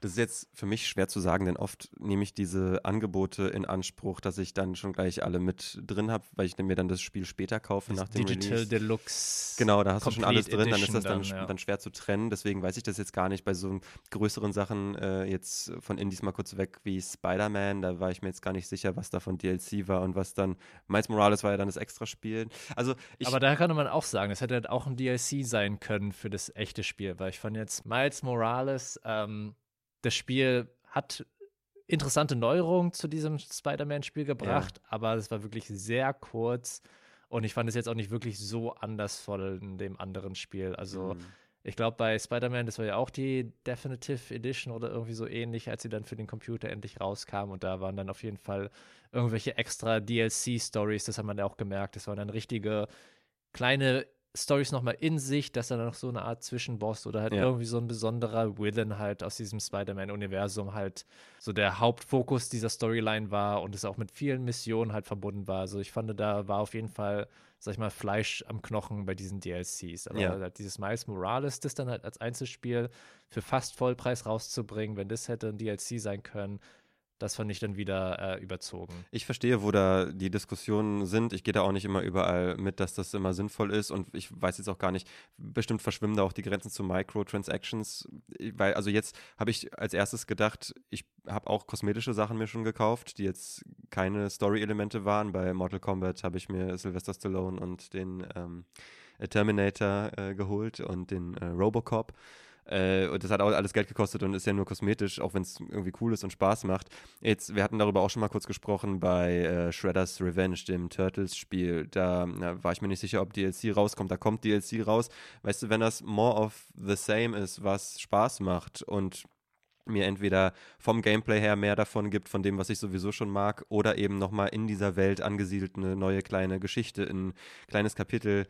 Speaker 1: Das ist jetzt für mich schwer zu sagen, denn oft nehme ich diese Angebote in Anspruch, dass ich dann schon gleich alle mit drin habe, weil ich mir dann das Spiel später kaufe
Speaker 2: Das
Speaker 1: nach dem
Speaker 2: Digital
Speaker 1: Release.
Speaker 2: Deluxe.
Speaker 1: Genau, da hast du schon alles drin, dann ist
Speaker 2: Edition
Speaker 1: das dann,
Speaker 2: dann, ja.
Speaker 1: dann schwer zu trennen. Deswegen weiß ich das jetzt gar nicht. Bei so größeren Sachen, äh, jetzt von Indies mal kurz weg, wie Spider-Man, da war ich mir jetzt gar nicht sicher, was da von DLC war und was dann. Miles Morales war ja dann das Extraspiel. Also ich.
Speaker 2: Aber da kann man auch sagen, es hätte halt auch ein DLC sein können für das echte Spiel, weil ich fand jetzt Miles Morales, ähm, das Spiel hat interessante Neuerungen zu diesem Spider-Man-Spiel gebracht, aber es war wirklich sehr kurz und ich fand es jetzt auch nicht wirklich so andersvoll in dem anderen Spiel. Also
Speaker 1: Mhm.
Speaker 2: ich glaube, bei Spider-Man, das war ja auch die Definitive Edition oder irgendwie so ähnlich, als sie dann für den Computer endlich rauskam. Und da waren dann auf jeden Fall irgendwelche extra DLC-Stories, das hat man ja auch gemerkt. Das waren dann richtige kleine Stories nochmal in sich, dass dann noch so eine Art Zwischenboss oder halt
Speaker 1: Ja.
Speaker 2: irgendwie so ein besonderer Villain halt aus diesem Spider-Man-Universum halt so der Hauptfokus dieser Storyline war und es auch mit vielen Missionen halt verbunden war. Also ich fand, da war auf jeden Fall, sag ich mal, Fleisch am Knochen bei diesen DLCs. Aber
Speaker 1: Ja.
Speaker 2: halt dieses Miles Morales, das dann halt als Einzelspiel für fast Vollpreis rauszubringen, wenn das hätte ein DLC sein können, das fand ich dann wieder äh, überzogen.
Speaker 1: Ich verstehe, wo da die Diskussionen sind. Ich gehe da auch nicht immer überall mit, dass das immer sinnvoll ist. Und ich weiß jetzt auch gar nicht, bestimmt verschwimmen da auch die Grenzen zu Microtransactions. Weil, also jetzt habe ich als erstes gedacht, ich habe auch kosmetische Sachen mir schon gekauft, die jetzt keine Story-Elemente waren. Bei Mortal Kombat habe ich mir Sylvester Stallone und den ähm, Terminator äh, geholt und den äh, Robocop. Äh, und das hat auch alles Geld gekostet und ist ja nur kosmetisch, auch wenn es irgendwie cool ist und Spaß macht. Jetzt, wir hatten darüber auch schon mal kurz gesprochen bei äh, Shredder's Revenge, dem Turtles-Spiel. Da na, war ich mir nicht sicher, ob DLC rauskommt. Da kommt DLC raus. Weißt du, wenn das more of the same ist, was Spaß macht und mir entweder vom Gameplay her mehr davon gibt, von dem, was ich sowieso schon mag, oder eben nochmal in dieser Welt angesiedelt eine neue kleine Geschichte, ein kleines Kapitel.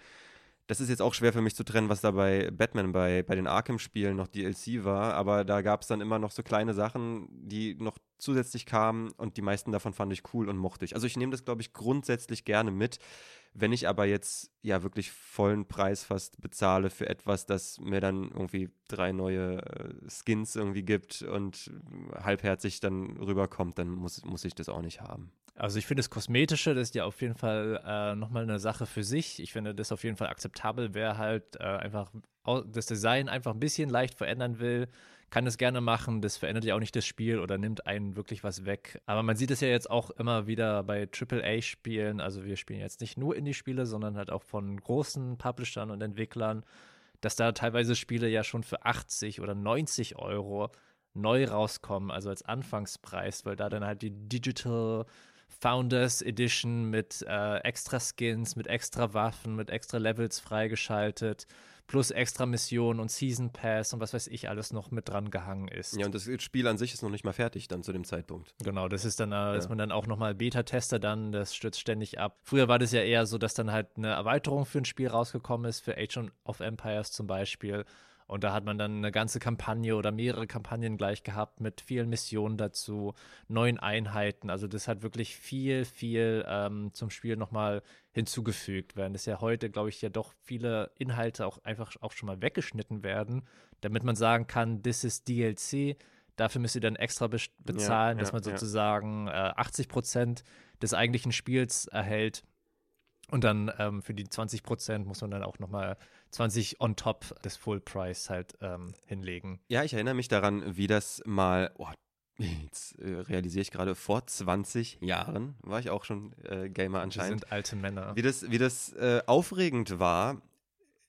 Speaker 1: Das ist jetzt auch schwer für mich zu trennen, was da bei Batman, bei, bei den Arkham-Spielen noch DLC war, aber da gab es dann immer noch so kleine Sachen, die noch zusätzlich kamen und die meisten davon fand ich cool und mochte ich. Also ich nehme das, glaube ich, grundsätzlich gerne mit. Wenn ich aber jetzt ja wirklich vollen Preis fast bezahle für etwas, das mir dann irgendwie drei neue äh, Skins irgendwie gibt und halbherzig dann rüberkommt, dann muss, muss ich das auch nicht haben.
Speaker 2: Also ich finde das Kosmetische, das ist ja auf jeden Fall äh, nochmal eine Sache für sich. Ich finde das auf jeden Fall akzeptabel, wer halt äh, einfach das Design einfach ein bisschen leicht verändern will, kann es gerne machen. Das verändert ja auch nicht das Spiel oder nimmt einen wirklich was weg. Aber man sieht es ja jetzt auch immer wieder bei AAA-Spielen. Also wir spielen jetzt nicht nur Indie-Spiele, sondern halt auch von großen Publishern und Entwicklern, dass da teilweise Spiele ja schon für 80 oder 90 Euro neu rauskommen, also als Anfangspreis, weil da dann halt die Digital Founders Edition mit äh, extra Skins, mit extra Waffen, mit extra Levels freigeschaltet, plus extra Missionen und Season Pass und was weiß ich alles noch mit dran gehangen ist.
Speaker 1: Ja, und das Spiel an sich ist noch nicht mal fertig dann zu dem Zeitpunkt.
Speaker 2: Genau, das ist dann, äh, ist
Speaker 1: Ja.
Speaker 2: man dann auch nochmal Beta-Tester dann, das stürzt ständig ab. Früher war das ja eher so, dass dann halt eine Erweiterung für ein Spiel rausgekommen ist, für Age of Empires zum Beispiel. Und da hat man dann eine ganze Kampagne oder mehrere Kampagnen gleich gehabt mit vielen Missionen dazu, neuen Einheiten. Also das hat wirklich viel, viel ähm, zum Spiel nochmal hinzugefügt, während es ja heute, glaube ich, ja doch viele Inhalte auch einfach auch schon mal weggeschnitten werden, damit man sagen kann, this is DLC. Dafür müsst ihr dann extra be bezahlen,
Speaker 1: Ja,
Speaker 2: dass
Speaker 1: ja,
Speaker 2: man
Speaker 1: ja.
Speaker 2: sozusagen äh, 80 Prozent des eigentlichen Spiels erhält. Und dann ähm, für die 20 Prozent muss man dann auch nochmal 20 on top des Full Price halt ähm, hinlegen.
Speaker 1: Ja, ich erinnere mich daran, wie das mal, oh, [laughs] jetzt äh, realisiere ich gerade, vor 20 Jahren war ich auch schon äh, Gamer anscheinend.
Speaker 2: sind alte Männer.
Speaker 1: Wie das, wie das äh, aufregend war,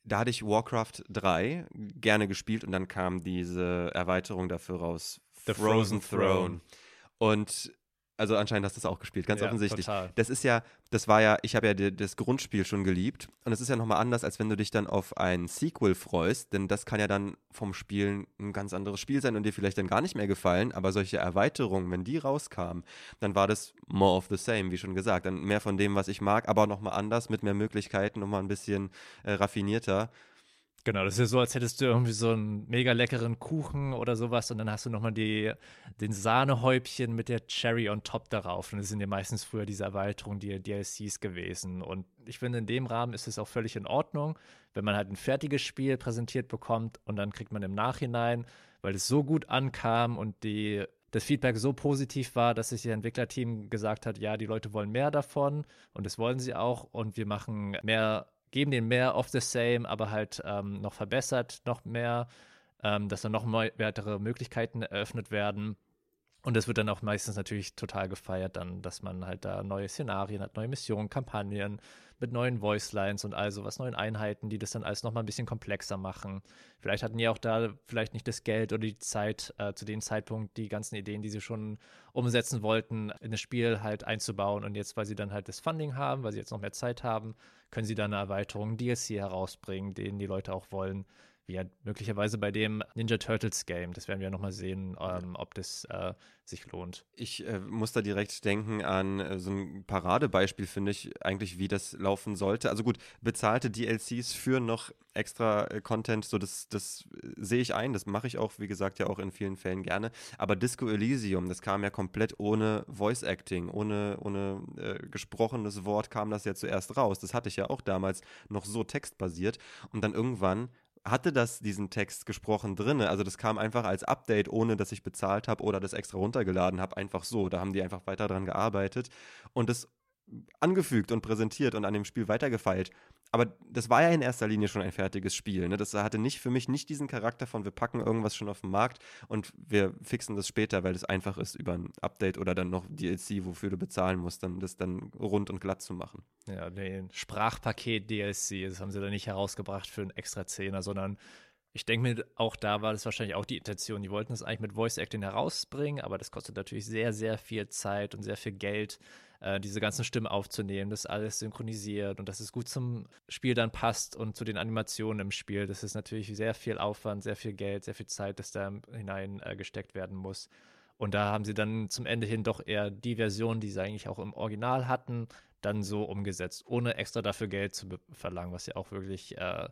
Speaker 1: da hatte ich Warcraft 3 gerne gespielt und dann kam diese Erweiterung dafür raus.
Speaker 2: The Frozen Throne.
Speaker 1: Und also anscheinend hast du das auch gespielt, ganz
Speaker 2: Ja,
Speaker 1: offensichtlich.
Speaker 2: total.
Speaker 1: Das ist ja, das war ja, ich habe ja die, das Grundspiel schon geliebt und es ist ja nochmal anders, als wenn du dich dann auf ein Sequel freust, denn das kann ja dann vom Spielen ein ganz anderes Spiel sein und dir vielleicht dann gar nicht mehr gefallen, aber solche Erweiterungen, wenn die rauskamen, dann war das more of the same, wie schon gesagt, dann mehr von dem, was ich mag, aber nochmal anders, mit mehr Möglichkeiten, nochmal ein bisschen äh, raffinierter.
Speaker 2: Genau, das ist ja so, als hättest du irgendwie so einen mega leckeren Kuchen oder sowas und dann hast du nochmal den Sahnehäubchen mit der Cherry on top darauf. Und das sind ja meistens früher diese Erweiterungen, die DLCs gewesen. Und ich finde, in dem Rahmen ist es auch völlig in Ordnung, wenn man halt ein fertiges Spiel präsentiert bekommt und dann kriegt man im Nachhinein weil es so gut ankam und die das Feedback so positiv war, dass sich ihr Entwicklerteam gesagt hat, ja, die Leute wollen mehr davon und das wollen sie auch und wir machen mehr, geben denen mehr of the same, aber halt ähm, noch verbessert, noch mehr, ähm, dass dann noch weitere Möglichkeiten eröffnet werden. Und das wird dann auch meistens natürlich total gefeiert, dann, dass man halt da neue Szenarien hat, neue Missionen, Kampagnen mit neuen Voicelines und all sowas, neuen Einheiten, die das dann alles nochmal ein bisschen komplexer machen. Vielleicht hatten die auch da vielleicht nicht das Geld oder die Zeit, äh, zu dem Zeitpunkt die ganzen Ideen, die sie schon umsetzen wollten, in das Spiel halt einzubauen. Und jetzt, weil sie dann halt das Funding haben, weil sie jetzt noch mehr Zeit haben, können sie dann eine Erweiterung, DLC herausbringen, den die Leute auch wollen wie ja möglicherweise bei dem Ninja Turtles Game. Das werden wir nochmal sehen, ähm, ob das äh, sich lohnt.
Speaker 1: Ich äh, muss da direkt denken an äh, so ein Paradebeispiel, finde ich, eigentlich, wie das laufen sollte. Also gut, bezahlte DLCs für noch extra äh, Content, so das, das äh, sehe ich ein, das mache ich auch, wie gesagt, ja auch in vielen Fällen gerne. Aber Disco Elysium, das kam ja komplett ohne Voice Acting, ohne, ohne äh, gesprochenes Wort kam das ja zuerst raus. Das hatte ich ja auch damals noch so textbasiert. Und dann irgendwann hatte das diesen Text gesprochen drin. Also das kam einfach als Update, ohne dass ich bezahlt habe oder das extra runtergeladen habe, einfach so. Da haben die einfach weiter dran gearbeitet und das angefügt und präsentiert und an dem Spiel weitergefeilt aber das war ja in erster Linie schon ein fertiges Spiel. Ne? Das hatte nicht für mich nicht diesen Charakter von wir packen irgendwas schon auf den Markt und wir fixen das später, weil es einfach ist, über ein Update oder dann noch DLC, wofür du bezahlen musst, dann das dann rund und glatt zu machen.
Speaker 2: Ja, den Sprachpaket DLC, das haben sie da nicht herausgebracht für einen extra Zehner, sondern ich denke mir, auch da war das wahrscheinlich auch die Intention. Die wollten es eigentlich mit Voice Acting herausbringen, aber das kostet natürlich sehr, sehr viel Zeit und sehr viel Geld äh, diese ganzen Stimmen aufzunehmen, das alles synchronisiert und dass es gut zum Spiel dann passt und zu den Animationen im Spiel. Das ist natürlich sehr viel Aufwand, sehr viel Geld, sehr viel Zeit, das da hinein äh, gesteckt werden muss. Und da haben sie dann zum Ende hin doch eher die Version, die sie eigentlich auch im Original hatten, dann so umgesetzt, ohne extra dafür Geld zu verlangen, was ja auch wirklich äh,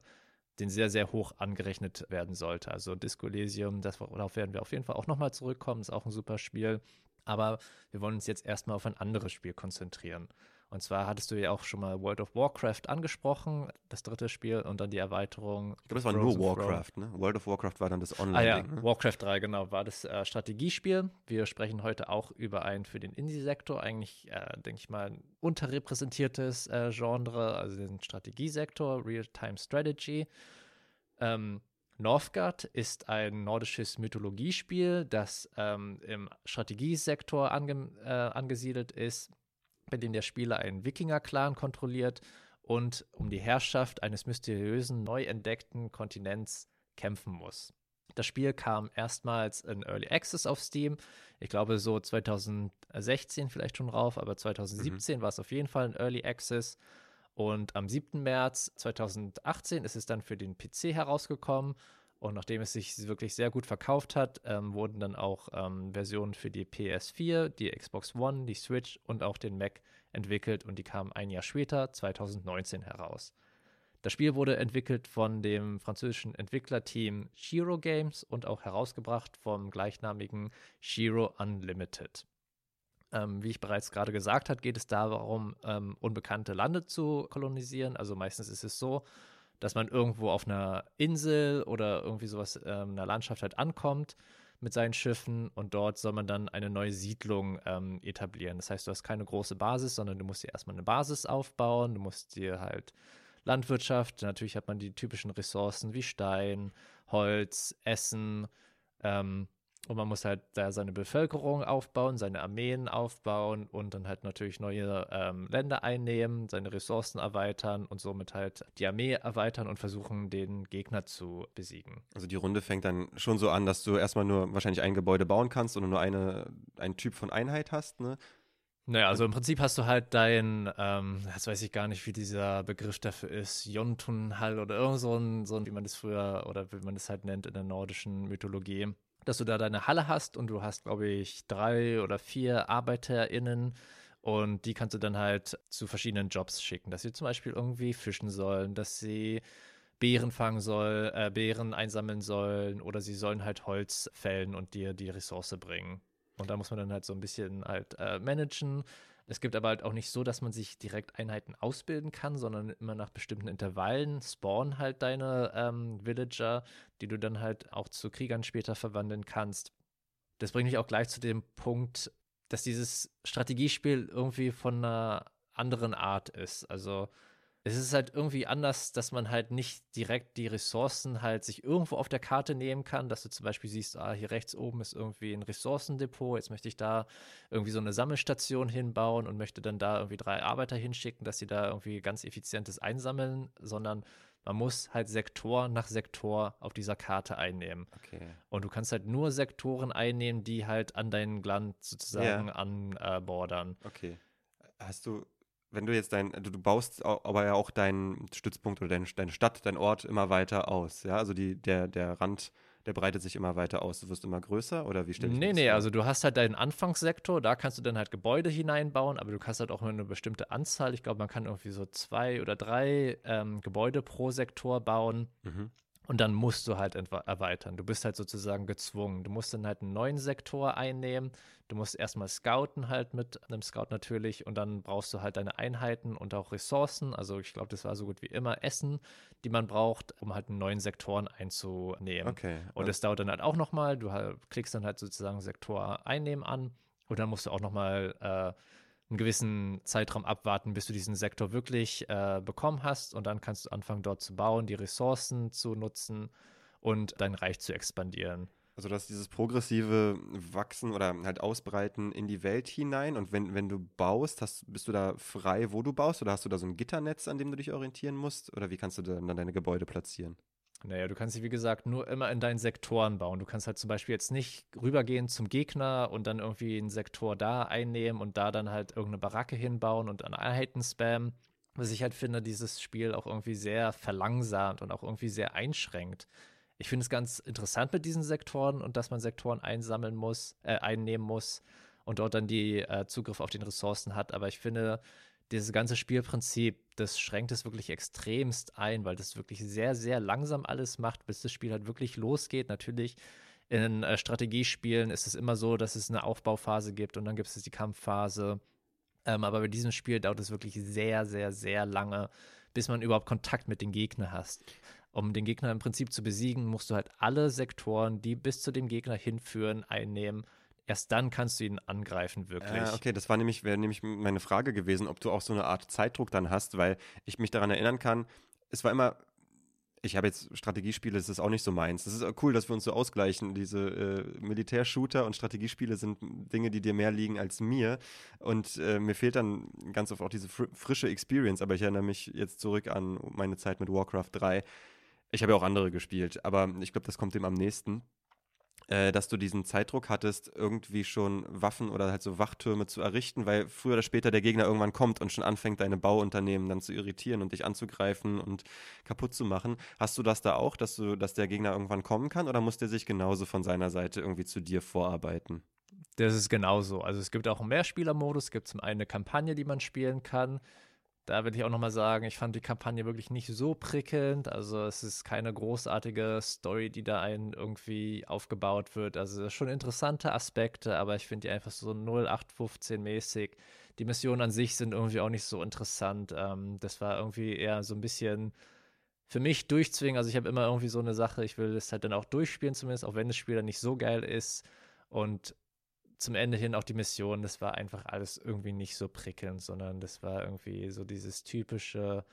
Speaker 2: den sehr, sehr hoch angerechnet werden sollte. Also Disco Elysium, darauf werden wir auf jeden Fall auch nochmal zurückkommen, ist auch ein super Spiel. Aber wir wollen uns jetzt erstmal auf ein anderes Spiel konzentrieren. Und zwar hattest du ja auch schon mal World of Warcraft angesprochen, das dritte Spiel und dann die Erweiterung.
Speaker 1: Ich glaube, es war nur Warcraft, ne? World of Warcraft war dann das Online. Ah
Speaker 2: ja, ne? Warcraft 3, genau, war das äh, Strategiespiel. Wir sprechen heute auch über ein für den Indie-Sektor eigentlich, äh, denke ich mal, unterrepräsentiertes äh, Genre, also den Strategiesektor, Real-Time Strategy. Ähm, Northgard ist ein nordisches Mythologiespiel, das ähm, im Strategiesektor ange äh, angesiedelt ist, bei dem der Spieler einen Wikinger-Clan kontrolliert und um die Herrschaft eines mysteriösen, neu entdeckten Kontinents kämpfen muss. Das Spiel kam erstmals in Early Access auf Steam. Ich glaube, so 2016 vielleicht schon rauf, aber 2017 mhm. war es auf jeden Fall in Early Access. Und am 7. März 2018 ist es dann für den PC herausgekommen. Und nachdem es sich wirklich sehr gut verkauft hat, ähm, wurden dann auch ähm, Versionen für die PS4, die Xbox One, die Switch und auch den Mac entwickelt. Und die kamen ein Jahr später, 2019, heraus. Das Spiel wurde entwickelt von dem französischen Entwicklerteam Shiro Games und auch herausgebracht vom gleichnamigen Shiro Unlimited. Ähm, wie ich bereits gerade gesagt habe, geht es darum, ähm, unbekannte Lande zu kolonisieren. Also meistens ist es so, dass man irgendwo auf einer Insel oder irgendwie sowas, ähm, einer Landschaft halt ankommt mit seinen Schiffen und dort soll man dann eine neue Siedlung ähm, etablieren. Das heißt, du hast keine große Basis, sondern du musst dir erstmal eine Basis aufbauen, du musst dir halt Landwirtschaft, natürlich hat man die typischen Ressourcen wie Stein, Holz, Essen, ähm, und man muss halt da seine Bevölkerung aufbauen, seine Armeen aufbauen und dann halt natürlich neue ähm, Länder einnehmen, seine Ressourcen erweitern und somit halt die Armee erweitern und versuchen, den Gegner zu besiegen.
Speaker 1: Also die Runde fängt dann schon so an, dass du erstmal nur wahrscheinlich ein Gebäude bauen kannst und nur eine, einen Typ von Einheit hast, ne?
Speaker 2: Naja, also im Prinzip hast du halt dein, ähm, jetzt weiß ich gar nicht, wie dieser Begriff dafür ist, Jontunhall oder irgend so ein, so ein, wie man das früher oder wie man das halt nennt in der nordischen Mythologie dass du da deine Halle hast und du hast, glaube ich, drei oder vier ArbeiterInnen und die kannst du dann halt zu verschiedenen Jobs schicken, dass sie zum Beispiel irgendwie fischen sollen, dass sie Beeren fangen sollen, äh, Beeren einsammeln sollen oder sie sollen halt Holz fällen und dir die Ressource bringen. Und da muss man dann halt so ein bisschen halt äh, managen, Es gibt aber halt auch nicht so, dass man sich direkt Einheiten ausbilden kann, sondern immer nach bestimmten Intervallen spawnen halt deine ähm, Villager, die du dann halt auch zu Kriegern später verwandeln kannst. Das bringt mich auch gleich zu dem Punkt, dass dieses Strategiespiel irgendwie von einer anderen Art ist. Also es ist halt irgendwie anders, dass man halt nicht direkt die Ressourcen halt sich irgendwo auf der Karte nehmen kann, dass du zum Beispiel siehst, ah, hier rechts oben ist irgendwie ein Ressourcendepot, jetzt möchte ich da irgendwie so eine Sammelstation hinbauen und möchte dann da irgendwie drei Arbeiter hinschicken, dass sie da irgendwie ganz effizientes einsammeln, sondern man muss halt Sektor nach Sektor auf dieser Karte einnehmen.
Speaker 1: Okay.
Speaker 2: Und du kannst halt nur Sektoren einnehmen, die halt an deinen Gland sozusagen
Speaker 1: Ja.
Speaker 2: anbordern.
Speaker 1: Okay. Hast du, wenn du jetzt dein, du, du baust au- aber ja auch deinen Stützpunkt oder deine, deine Stadt, dein Ort immer weiter aus, ja? Also die, der, der Rand, der breitet sich immer weiter aus. Du wirst immer größer oder wie stelle ich
Speaker 2: Nee, nee,
Speaker 1: vor?
Speaker 2: also du hast halt deinen Anfangssektor, da kannst du dann halt Gebäude hineinbauen, aber du kannst halt auch nur eine bestimmte Anzahl, ich glaube, man kann irgendwie so zwei oder drei ähm, Gebäude pro Sektor bauen
Speaker 1: Mhm.
Speaker 2: Und dann musst du halt erweitern. Du bist halt sozusagen gezwungen. Du musst dann halt einen neuen Sektor einnehmen. Du musst erstmal scouten halt mit einem Scout natürlich und dann brauchst du halt deine Einheiten und auch Ressourcen. Also ich glaube, das war so gut wie immer Essen, die man braucht, um halt einen neuen Sektoren einzunehmen.
Speaker 1: Okay.
Speaker 2: Und das dauert dann halt auch nochmal. Du halt, klickst dann halt sozusagen Sektor einnehmen an und dann musst du auch nochmal äh, einen gewissen Zeitraum abwarten, bis du diesen Sektor wirklich äh, bekommen hast und dann kannst du anfangen dort zu bauen, die Ressourcen zu nutzen und dein Reich zu expandieren.
Speaker 1: Also das dieses progressive Wachsen oder halt Ausbreiten in die Welt hinein und wenn, wenn du baust, hast, bist du da frei, wo du baust oder hast du da so ein Gitternetz, an dem du dich orientieren musst oder wie kannst du dann deine Gebäude platzieren?
Speaker 2: Naja, du kannst sie, wie gesagt, nur immer in deinen Sektoren bauen. Du kannst halt zum Beispiel jetzt nicht rübergehen zum Gegner und dann irgendwie einen Sektor da einnehmen und da dann halt irgendeine Baracke hinbauen und an Einheiten spammen. Was ich halt finde, dieses Spiel auch irgendwie sehr verlangsamt und auch irgendwie sehr einschränkt. Ich finde es ganz interessant mit diesen Sektoren und dass man Sektoren einsammeln muss, äh, einnehmen muss und dort dann die äh, Zugriff auf den Ressourcen hat. Aber ich finde, dieses ganze Spielprinzip, das schränkt es wirklich extremst ein, weil das wirklich sehr, sehr langsam alles macht, bis das Spiel halt wirklich losgeht. Natürlich in äh, Strategiespielen ist es immer so, dass es eine Aufbauphase gibt und dann gibt es die Kampfphase. Ähm, aber bei diesem Spiel dauert es wirklich sehr, sehr, sehr lange, bis man überhaupt Kontakt mit den Gegnern hast. Um den Gegner im Prinzip zu besiegen, musst du halt alle Sektoren, die bis zu dem Gegner hinführen, einnehmen. Erst dann kannst du ihn angreifen, wirklich.
Speaker 1: Ah, okay, das war nämlich, wäre nämlich meine Frage gewesen, ob du auch so eine Art Zeitdruck dann hast, weil ich mich daran erinnern kann, es war immer, ich habe jetzt Strategiespiele, das ist auch nicht so meins. Das ist cool, dass wir uns so ausgleichen. Diese äh, Militärshooter und Strategiespiele sind Dinge, die dir mehr liegen als mir. Und äh, mir fehlt dann ganz oft auch diese fr frische Experience. Aber ich erinnere mich jetzt zurück an meine Zeit mit Warcraft 3. Ich habe ja auch andere gespielt, aber ich glaube, das kommt dem am nächsten äh, dass du diesen Zeitdruck hattest, irgendwie schon Waffen oder halt so Wachtürme zu errichten, weil früher oder später der Gegner irgendwann kommt und schon anfängt, deine Bauunternehmen dann zu irritieren und dich anzugreifen und kaputt zu machen. Hast du das da auch, dass du, dass der Gegner irgendwann kommen kann oder muss der sich genauso von seiner Seite irgendwie zu dir vorarbeiten?
Speaker 2: Das ist genauso. Also es gibt auch einen Mehrspielermodus, es gibt zum einen eine Kampagne, die man spielen kann. Da will ich auch nochmal sagen, ich fand die Kampagne wirklich nicht so prickelnd. Also es ist keine großartige Story, die da einen irgendwie aufgebaut wird. Also schon interessante Aspekte, aber ich finde die einfach so 0815-mäßig. Die Missionen an sich sind irgendwie auch nicht so interessant. Ähm, das war irgendwie eher so ein bisschen für mich durchzwingen. Also ich habe immer irgendwie so eine Sache, ich will das halt dann auch durchspielen zumindest, auch wenn das Spiel dann nicht so geil ist. Und zum Ende hin auch die Mission, das war einfach alles irgendwie nicht so prickelnd, sondern das war irgendwie so dieses typische,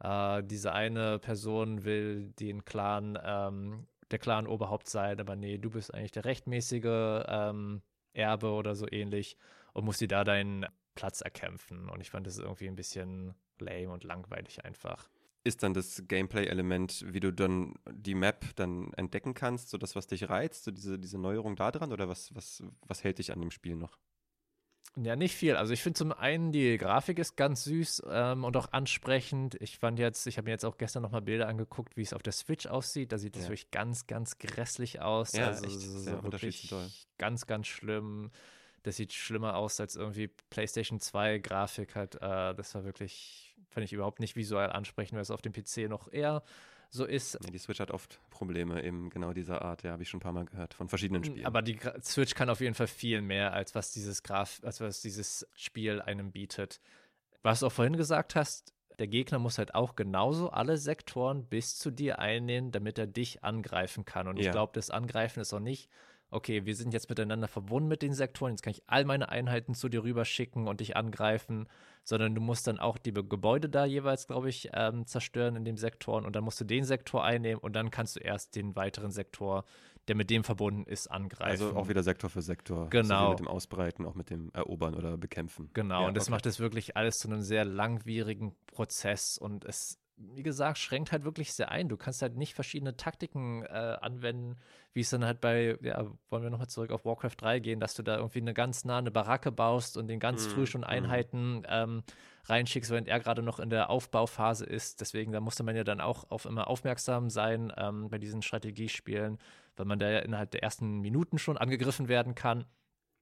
Speaker 2: äh, diese eine Person will den Clan, ähm, der Clan-Oberhaupt sein, aber nee, du bist eigentlich der rechtmäßige ähm, Erbe oder so ähnlich und musst dir da deinen Platz erkämpfen. Und ich fand das irgendwie ein bisschen lame und langweilig einfach.
Speaker 1: Ist dann das Gameplay-Element, wie du dann die Map dann entdecken kannst, so das, was dich reizt, so diese, diese Neuerung da dran oder was, was, was hält dich an dem Spiel noch?
Speaker 2: Ja, nicht viel. Also ich finde zum einen, die Grafik ist ganz süß ähm, und auch ansprechend. Ich fand jetzt, ich habe mir jetzt auch gestern nochmal Bilder angeguckt, wie es auf der Switch aussieht. Da sieht es
Speaker 1: Ja.
Speaker 2: wirklich ganz, ganz grässlich aus.
Speaker 1: Ja,
Speaker 2: also
Speaker 1: echt.
Speaker 2: so, so wirklich
Speaker 1: doll.
Speaker 2: ganz, ganz schlimm. Das sieht schlimmer aus als irgendwie PlayStation 2 Grafik halt. Äh, das war wirklich, fand ich überhaupt nicht visuell ansprechend, weil es auf dem PC noch eher so ist.
Speaker 1: Die Switch hat oft Probleme eben genau dieser Art, ja, habe ich schon ein paar Mal gehört, von verschiedenen Spielen.
Speaker 2: Aber die Switch kann auf jeden Fall viel mehr, als was dieses Graf, als was dieses Spiel einem bietet. Was du auch vorhin gesagt hast, der Gegner muss halt auch genauso alle Sektoren bis zu dir einnehmen, damit er dich angreifen kann. Und ja. ich glaube, das Angreifen ist auch nicht, okay, wir sind jetzt miteinander verbunden mit den Sektoren, jetzt kann ich all meine Einheiten zu dir rüber schicken und dich angreifen, sondern du musst dann auch die Gebäude da jeweils, glaube ich, ähm, zerstören in dem Sektor und dann musst du den Sektor einnehmen und dann kannst du erst den weiteren Sektor, der mit dem verbunden ist, angreifen.
Speaker 1: Also auch wieder Sektor für Sektor.
Speaker 2: Genau.
Speaker 1: So mit dem Ausbreiten, auch mit dem Erobern oder Bekämpfen.
Speaker 2: Genau, ja, und das okay. macht es wirklich alles zu einem sehr langwierigen Prozess und es wie gesagt, schränkt halt wirklich sehr ein. Du kannst halt nicht verschiedene Taktiken äh, anwenden, wie es dann halt bei, ja, wollen wir nochmal zurück auf Warcraft 3 gehen, dass du da irgendwie eine ganz nah eine Baracke baust und den ganz mm, früh schon mhm. Einheiten ähm, reinschickst, während er gerade noch in der Aufbauphase ist. Deswegen, da musste man ja dann auch auf immer aufmerksam sein ähm, bei diesen Strategiespielen, weil man da ja innerhalb der ersten Minuten schon angegriffen werden kann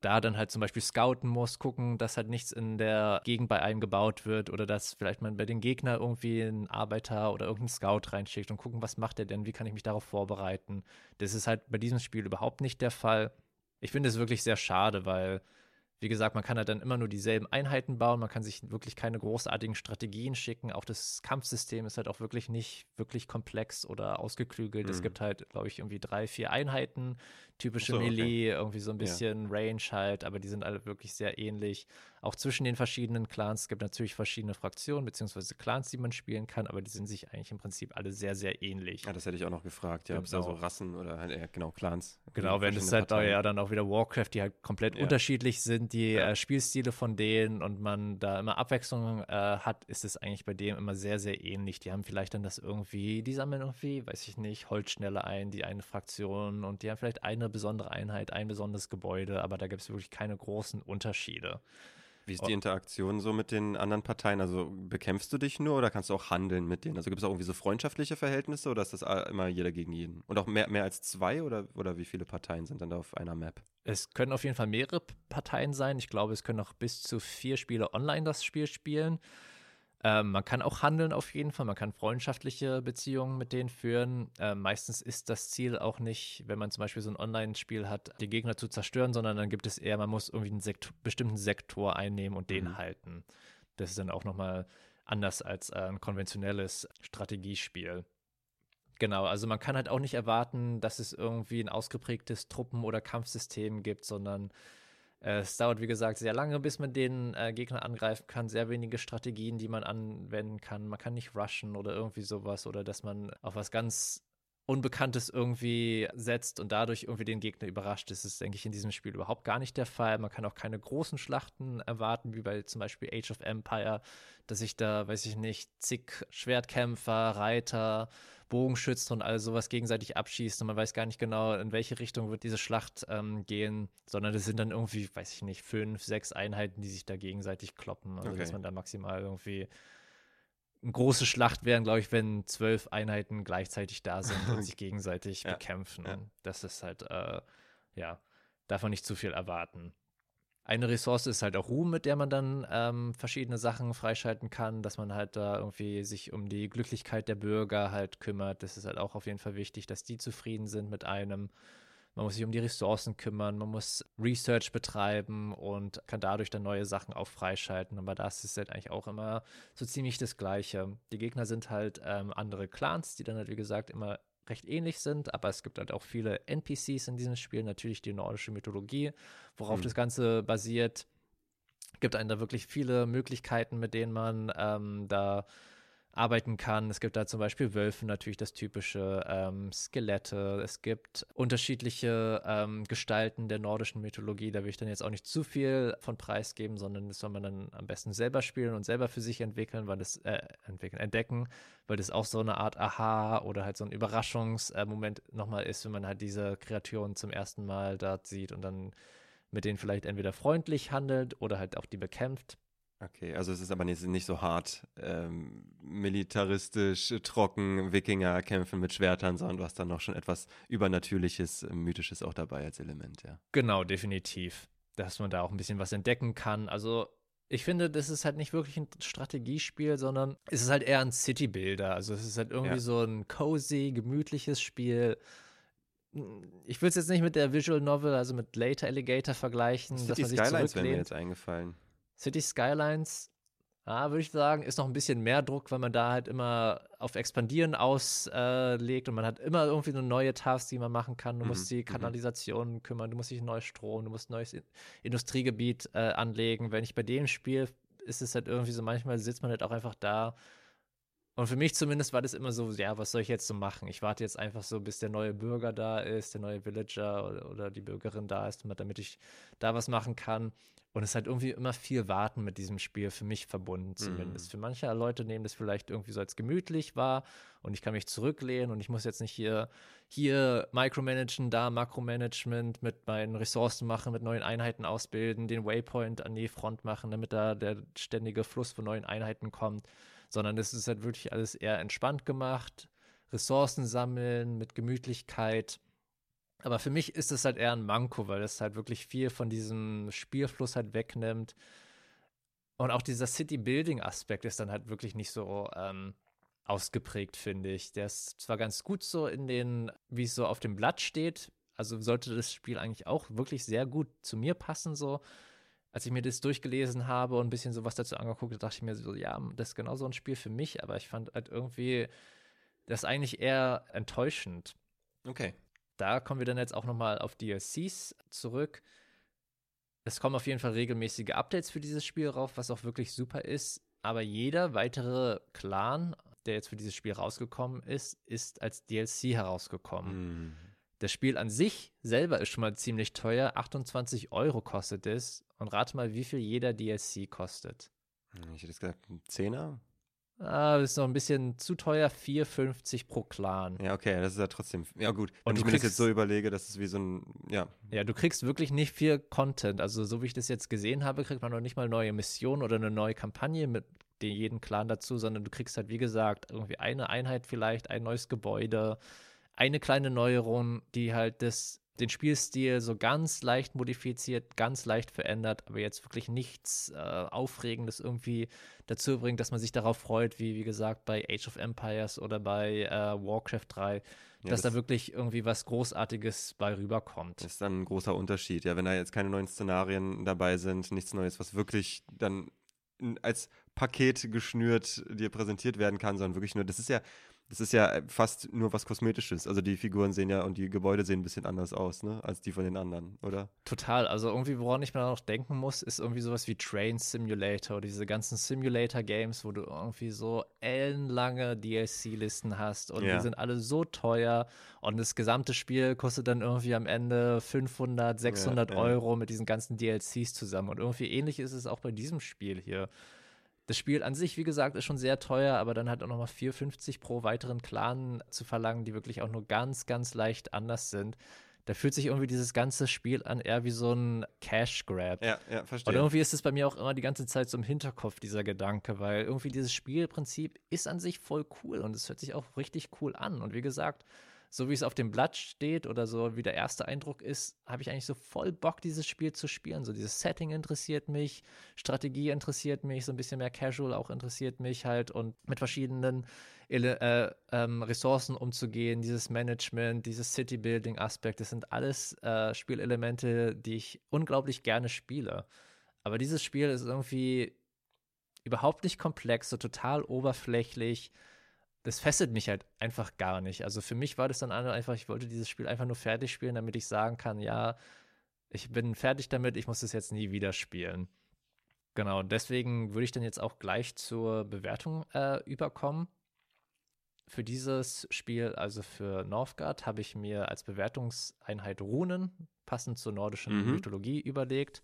Speaker 2: da dann halt zum Beispiel scouten muss, gucken, dass halt nichts in der Gegend bei einem gebaut wird oder dass vielleicht man bei den Gegner irgendwie einen Arbeiter oder irgendeinen Scout reinschickt und gucken, was macht er denn, wie kann ich mich darauf vorbereiten. Das ist halt bei diesem Spiel überhaupt nicht der Fall. Ich finde es wirklich sehr schade, weil wie gesagt, man kann halt dann immer nur dieselben Einheiten bauen, man kann sich wirklich keine großartigen Strategien schicken. Auch das Kampfsystem ist halt auch wirklich nicht wirklich komplex oder ausgeklügelt. Mhm. Es gibt halt, glaube ich, irgendwie drei, vier Einheiten, typische so, Melee, okay. irgendwie so ein bisschen ja. Range halt, aber die sind alle wirklich sehr ähnlich. Auch zwischen den verschiedenen Clans. Es gibt natürlich verschiedene Fraktionen beziehungsweise Clans, die man spielen kann, aber die sind sich eigentlich im Prinzip alle sehr, sehr ähnlich.
Speaker 1: Ja, das hätte ich auch noch gefragt, ja, genau. ob es da so genau. Rassen oder ja, genau, Clans.
Speaker 2: Genau, wenn es halt ja dann auch wieder Warcraft, die halt komplett ja. unterschiedlich sind, die ja. äh, Spielstile von denen und man da immer Abwechslung äh, hat, ist es eigentlich bei dem immer sehr, sehr ähnlich. Die haben vielleicht dann das irgendwie, die sammeln irgendwie, weiß ich nicht, Holzschnelle ein, die eine Fraktion und die haben vielleicht eine besondere Einheit, ein besonderes Gebäude, aber da gibt es wirklich keine großen Unterschiede.
Speaker 1: Wie ist die Interaktion so mit den anderen Parteien? Also bekämpfst du dich nur oder kannst du auch handeln mit denen? Also gibt es auch irgendwie so freundschaftliche Verhältnisse oder ist das immer jeder gegen jeden? Und auch mehr, mehr als zwei oder, oder wie viele Parteien sind dann da auf einer Map?
Speaker 2: Es können auf jeden Fall mehrere Parteien sein. Ich glaube, es können auch bis zu vier Spieler online das Spiel spielen. Ähm, man kann auch handeln auf jeden Fall, man kann freundschaftliche Beziehungen mit denen führen. Ähm, meistens ist das Ziel auch nicht, wenn man zum Beispiel so ein Online-Spiel hat, die Gegner zu zerstören, sondern dann gibt es eher, man muss irgendwie einen Sekt bestimmten Sektor einnehmen und den mhm. halten. Das ist dann auch nochmal anders als äh, ein konventionelles Strategiespiel. Genau, also man kann halt auch nicht erwarten, dass es irgendwie ein ausgeprägtes Truppen- oder Kampfsystem gibt, sondern es dauert, wie gesagt, sehr lange, bis man den äh, Gegner angreifen kann. Sehr wenige Strategien, die man anwenden kann. Man kann nicht rushen oder irgendwie sowas oder dass man auf was ganz Unbekanntes irgendwie setzt und dadurch irgendwie den Gegner überrascht. Das ist, denke ich, in diesem Spiel überhaupt gar nicht der Fall. Man kann auch keine großen Schlachten erwarten, wie bei zum Beispiel Age of Empire, dass sich da, weiß ich nicht, zig Schwertkämpfer, Reiter, Bogenschützen und all sowas gegenseitig abschießt und man weiß gar nicht genau, in welche Richtung wird diese Schlacht ähm, gehen, sondern es sind dann irgendwie, weiß ich nicht, fünf, sechs Einheiten, die sich da gegenseitig kloppen. Also okay. dass man da maximal irgendwie eine große Schlacht wären, glaube ich, wenn zwölf Einheiten gleichzeitig da sind und sich [laughs] gegenseitig ja. bekämpfen. Ja. Das ist halt, äh, ja, darf man nicht zu viel erwarten. Eine Ressource ist halt auch Ruhm, mit der man dann ähm, verschiedene Sachen freischalten kann, dass man halt da irgendwie sich um die Glücklichkeit der Bürger halt kümmert. Das ist halt auch auf jeden Fall wichtig, dass die zufrieden sind mit einem. Man muss sich um die Ressourcen kümmern, man muss Research betreiben und kann dadurch dann neue Sachen auch freischalten. Aber das ist halt eigentlich auch immer so ziemlich das Gleiche. Die Gegner sind halt ähm, andere Clans, die dann halt, wie gesagt, immer recht ähnlich sind, aber es gibt halt auch viele NPCs in diesem Spiel, natürlich die nordische Mythologie, worauf mhm. das Ganze basiert. Gibt einen da wirklich viele Möglichkeiten, mit denen man ähm, da arbeiten kann. Es gibt da zum Beispiel Wölfe, natürlich das typische ähm, Skelette. Es gibt unterschiedliche ähm, Gestalten der nordischen Mythologie. Da will ich dann jetzt auch nicht zu viel von preisgeben, sondern das soll man dann am besten selber spielen und selber für sich entwickeln, weil das äh, entwickeln, entdecken, weil das auch so eine Art Aha oder halt so ein Überraschungsmoment äh, nochmal ist, wenn man halt diese Kreaturen zum ersten Mal dort sieht und dann mit denen vielleicht entweder freundlich handelt oder halt auch die bekämpft.
Speaker 1: Okay, also es ist aber nicht, nicht so hart ähm, militaristisch, trocken, Wikinger kämpfen mit Schwertern, sondern du hast dann noch schon etwas Übernatürliches, Mythisches auch dabei als Element, ja.
Speaker 2: Genau, definitiv. Dass man da auch ein bisschen was entdecken kann. Also Ich finde, das ist halt nicht wirklich ein Strategiespiel, sondern es ist halt eher ein City-Builder. Also es ist halt irgendwie ja. so ein cozy, gemütliches Spiel. Ich will es jetzt nicht mit der Visual Novel, also mit Later Alligator vergleichen.
Speaker 1: City dass man Skylines wäre mir jetzt eingefallen.
Speaker 2: City Skylines ja, würde ich sagen, ist noch ein bisschen mehr Druck, weil man da halt immer auf Expandieren auslegt äh, und man hat immer irgendwie eine neue Task, die man machen kann. Du mhm. musst die mhm. Kanalisation kümmern, du musst dich neues Strom, du musst ein neues Industriegebiet äh, anlegen. Wenn ich bei dem Spiel ist es halt irgendwie so, manchmal sitzt man halt auch einfach da. Und für mich zumindest war das immer so, ja, was soll ich jetzt so machen? Ich warte jetzt einfach so, bis der neue Bürger da ist, der neue Villager oder, oder die Bürgerin da ist, damit ich da was machen kann. Und es hat irgendwie immer viel Warten mit diesem Spiel für mich verbunden, zumindest. Mm. Für manche Leute nehmen das vielleicht irgendwie so als gemütlich wahr und ich kann mich zurücklehnen und ich muss jetzt nicht hier, hier Micromanagen, da Makromanagement mit meinen Ressourcen machen, mit neuen Einheiten ausbilden, den Waypoint an die Front machen, damit da der ständige Fluss von neuen Einheiten kommt, sondern es ist halt wirklich alles eher entspannt gemacht. Ressourcen sammeln mit Gemütlichkeit aber für mich ist es halt eher ein Manko, weil es halt wirklich viel von diesem Spielfluss halt wegnimmt. Und auch dieser City-Building-Aspekt ist dann halt wirklich nicht so ähm, ausgeprägt, finde ich. Der ist zwar ganz gut so in den, wie es so auf dem Blatt steht, also sollte das Spiel eigentlich auch wirklich sehr gut zu mir passen, so. Als ich mir das durchgelesen habe und ein bisschen sowas dazu angeguckt habe, dachte ich mir so, ja, das ist genau so ein Spiel für mich, aber ich fand halt irgendwie das eigentlich eher enttäuschend.
Speaker 1: Okay.
Speaker 2: Da kommen wir dann jetzt auch nochmal auf DLCs zurück. Es kommen auf jeden Fall regelmäßige Updates für dieses Spiel rauf, was auch wirklich super ist. Aber jeder weitere Clan, der jetzt für dieses Spiel rausgekommen ist, ist als DLC herausgekommen. Mm. Das Spiel an sich selber ist schon mal ziemlich teuer. 28 Euro kostet es. Und rate mal, wie viel jeder DLC kostet.
Speaker 1: Ich hätte gesagt, ein Zehner?
Speaker 2: Ah, das ist noch ein bisschen zu teuer, 4,50 pro Clan.
Speaker 1: Ja, okay, das ist ja trotzdem. Ja, gut. Wenn und ich mir das jetzt so überlege, das ist wie so ein. Ja.
Speaker 2: Ja, du kriegst wirklich nicht viel Content. Also, so wie ich das jetzt gesehen habe, kriegt man noch nicht mal neue Missionen oder eine neue Kampagne mit den jeden Clan dazu, sondern du kriegst halt, wie gesagt, irgendwie eine Einheit vielleicht, ein neues Gebäude, eine kleine Neuerung, die halt das den Spielstil so ganz leicht modifiziert, ganz leicht verändert, aber jetzt wirklich nichts äh, Aufregendes irgendwie dazu bringt, dass man sich darauf freut, wie, wie gesagt, bei Age of Empires oder bei äh, Warcraft 3, ja, dass das da wirklich irgendwie was Großartiges bei rüberkommt.
Speaker 1: Das ist dann ein großer Unterschied, ja, wenn da jetzt keine neuen Szenarien dabei sind, nichts Neues, was wirklich dann als Paket geschnürt dir präsentiert werden kann, sondern wirklich nur, das ist ja, das ist ja fast nur was Kosmetisches. Also die Figuren sehen ja und die Gebäude sehen ein bisschen anders aus, ne, als die von den anderen, oder?
Speaker 2: Total. Also irgendwie, woran ich mir noch denken muss, ist irgendwie sowas wie Train Simulator, diese ganzen Simulator-Games, wo du irgendwie so ellenlange DLC-Listen hast und ja. die sind alle so teuer und das gesamte Spiel kostet dann irgendwie am Ende 500, 600 ja, ja. Euro mit diesen ganzen DLCs zusammen. Und irgendwie ähnlich ist es auch bei diesem Spiel hier. Das Spiel an sich, wie gesagt, ist schon sehr teuer, aber dann halt auch nochmal 4,50 pro weiteren Clan zu verlangen, die wirklich auch nur ganz, ganz leicht anders sind. Da fühlt sich irgendwie dieses ganze Spiel an eher wie so ein Cash Grab.
Speaker 1: Ja, ja, verstehe.
Speaker 2: Und irgendwie ist es bei mir auch immer die ganze Zeit so im Hinterkopf, dieser Gedanke, weil irgendwie dieses Spielprinzip ist an sich voll cool und es hört sich auch richtig cool an. Und wie gesagt, so wie es auf dem Blatt steht oder so wie der erste Eindruck ist, habe ich eigentlich so voll Bock, dieses Spiel zu spielen. So dieses Setting interessiert mich, Strategie interessiert mich, so ein bisschen mehr Casual auch interessiert mich halt und mit verschiedenen äh, ähm, Ressourcen umzugehen, dieses Management, dieses City-Building-Aspekt, das sind alles äh, Spielelemente, die ich unglaublich gerne spiele. Aber dieses Spiel ist irgendwie überhaupt nicht komplex, so total oberflächlich das fesselt mich halt einfach gar nicht. Also für mich war das dann einfach, ich wollte dieses Spiel einfach nur fertig spielen, damit ich sagen kann, ja, ich bin fertig damit, ich muss es jetzt nie wieder spielen. Genau, deswegen würde ich dann jetzt auch gleich zur Bewertung äh, überkommen. Für dieses Spiel, also für Northgard, habe ich mir als Bewertungseinheit Runen, passend zur nordischen mhm. Mythologie, überlegt.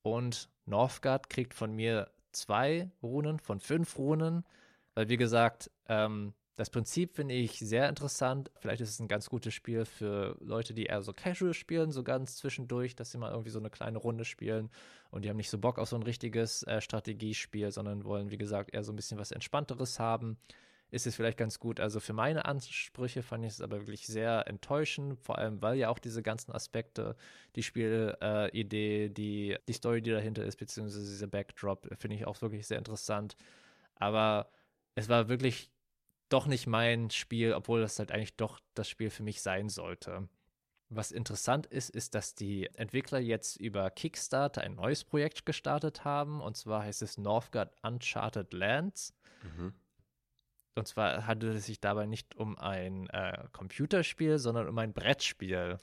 Speaker 2: Und Northgard kriegt von mir zwei Runen von fünf Runen. Weil, wie gesagt, ähm, das Prinzip finde ich sehr interessant. Vielleicht ist es ein ganz gutes Spiel für Leute, die eher so casual spielen, so ganz zwischendurch, dass sie mal irgendwie so eine kleine Runde spielen und die haben nicht so Bock auf so ein richtiges äh, Strategiespiel, sondern wollen, wie gesagt, eher so ein bisschen was Entspannteres haben. ist es vielleicht ganz gut. Also für meine Ansprüche fand ich es aber wirklich sehr enttäuschend, vor allem weil ja auch diese ganzen Aspekte, die Spielidee, äh, die, die Story, die dahinter ist, beziehungsweise dieser Backdrop, finde ich auch wirklich sehr interessant. Aber es war wirklich doch nicht mein Spiel, obwohl das halt eigentlich doch das Spiel für mich sein sollte. Was interessant ist, ist, dass die Entwickler jetzt über Kickstarter ein neues Projekt gestartet haben. Und zwar heißt es Northgard Uncharted Lands. Mhm. Und zwar handelt es sich dabei nicht um ein äh, Computerspiel, sondern um ein Brettspiel.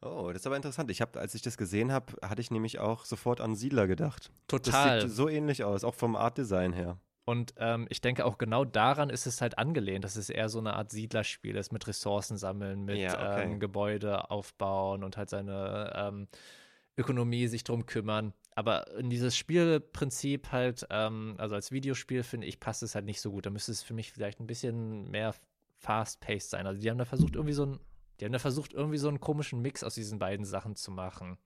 Speaker 1: Oh, das ist aber interessant. Ich habe, als ich das gesehen habe, hatte ich nämlich auch sofort an Siedler gedacht.
Speaker 2: Total.
Speaker 1: Das sieht so ähnlich aus, auch vom Artdesign her.
Speaker 2: Und ähm, ich denke auch genau daran ist es halt angelehnt, dass es eher so eine Art Siedlerspiel ist mit Ressourcen sammeln, mit ja, okay. ähm, Gebäude aufbauen und halt seine ähm, Ökonomie sich drum kümmern. Aber in dieses Spielprinzip halt, ähm, also als Videospiel finde ich, passt es halt nicht so gut. Da müsste es für mich vielleicht ein bisschen mehr fast-paced sein. Also die haben da versucht, irgendwie so ein, die haben da versucht, irgendwie so einen komischen Mix aus diesen beiden Sachen zu machen.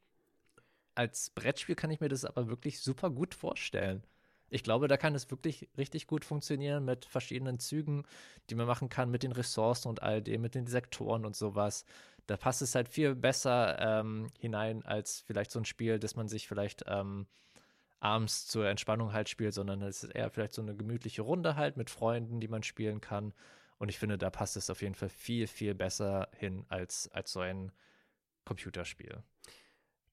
Speaker 2: Als Brettspiel kann ich mir das aber wirklich super gut vorstellen. Ich glaube, da kann es wirklich richtig gut funktionieren mit verschiedenen Zügen, die man machen kann, mit den Ressourcen und all dem, mit den Sektoren und sowas da passt es halt viel besser ähm, hinein als vielleicht so ein Spiel, das man sich vielleicht ähm, abends zur Entspannung halt spielt, sondern es ist eher vielleicht so eine gemütliche Runde halt mit Freunden, die man spielen kann. Und ich finde, da passt es auf jeden Fall viel, viel besser hin als, als so ein Computerspiel.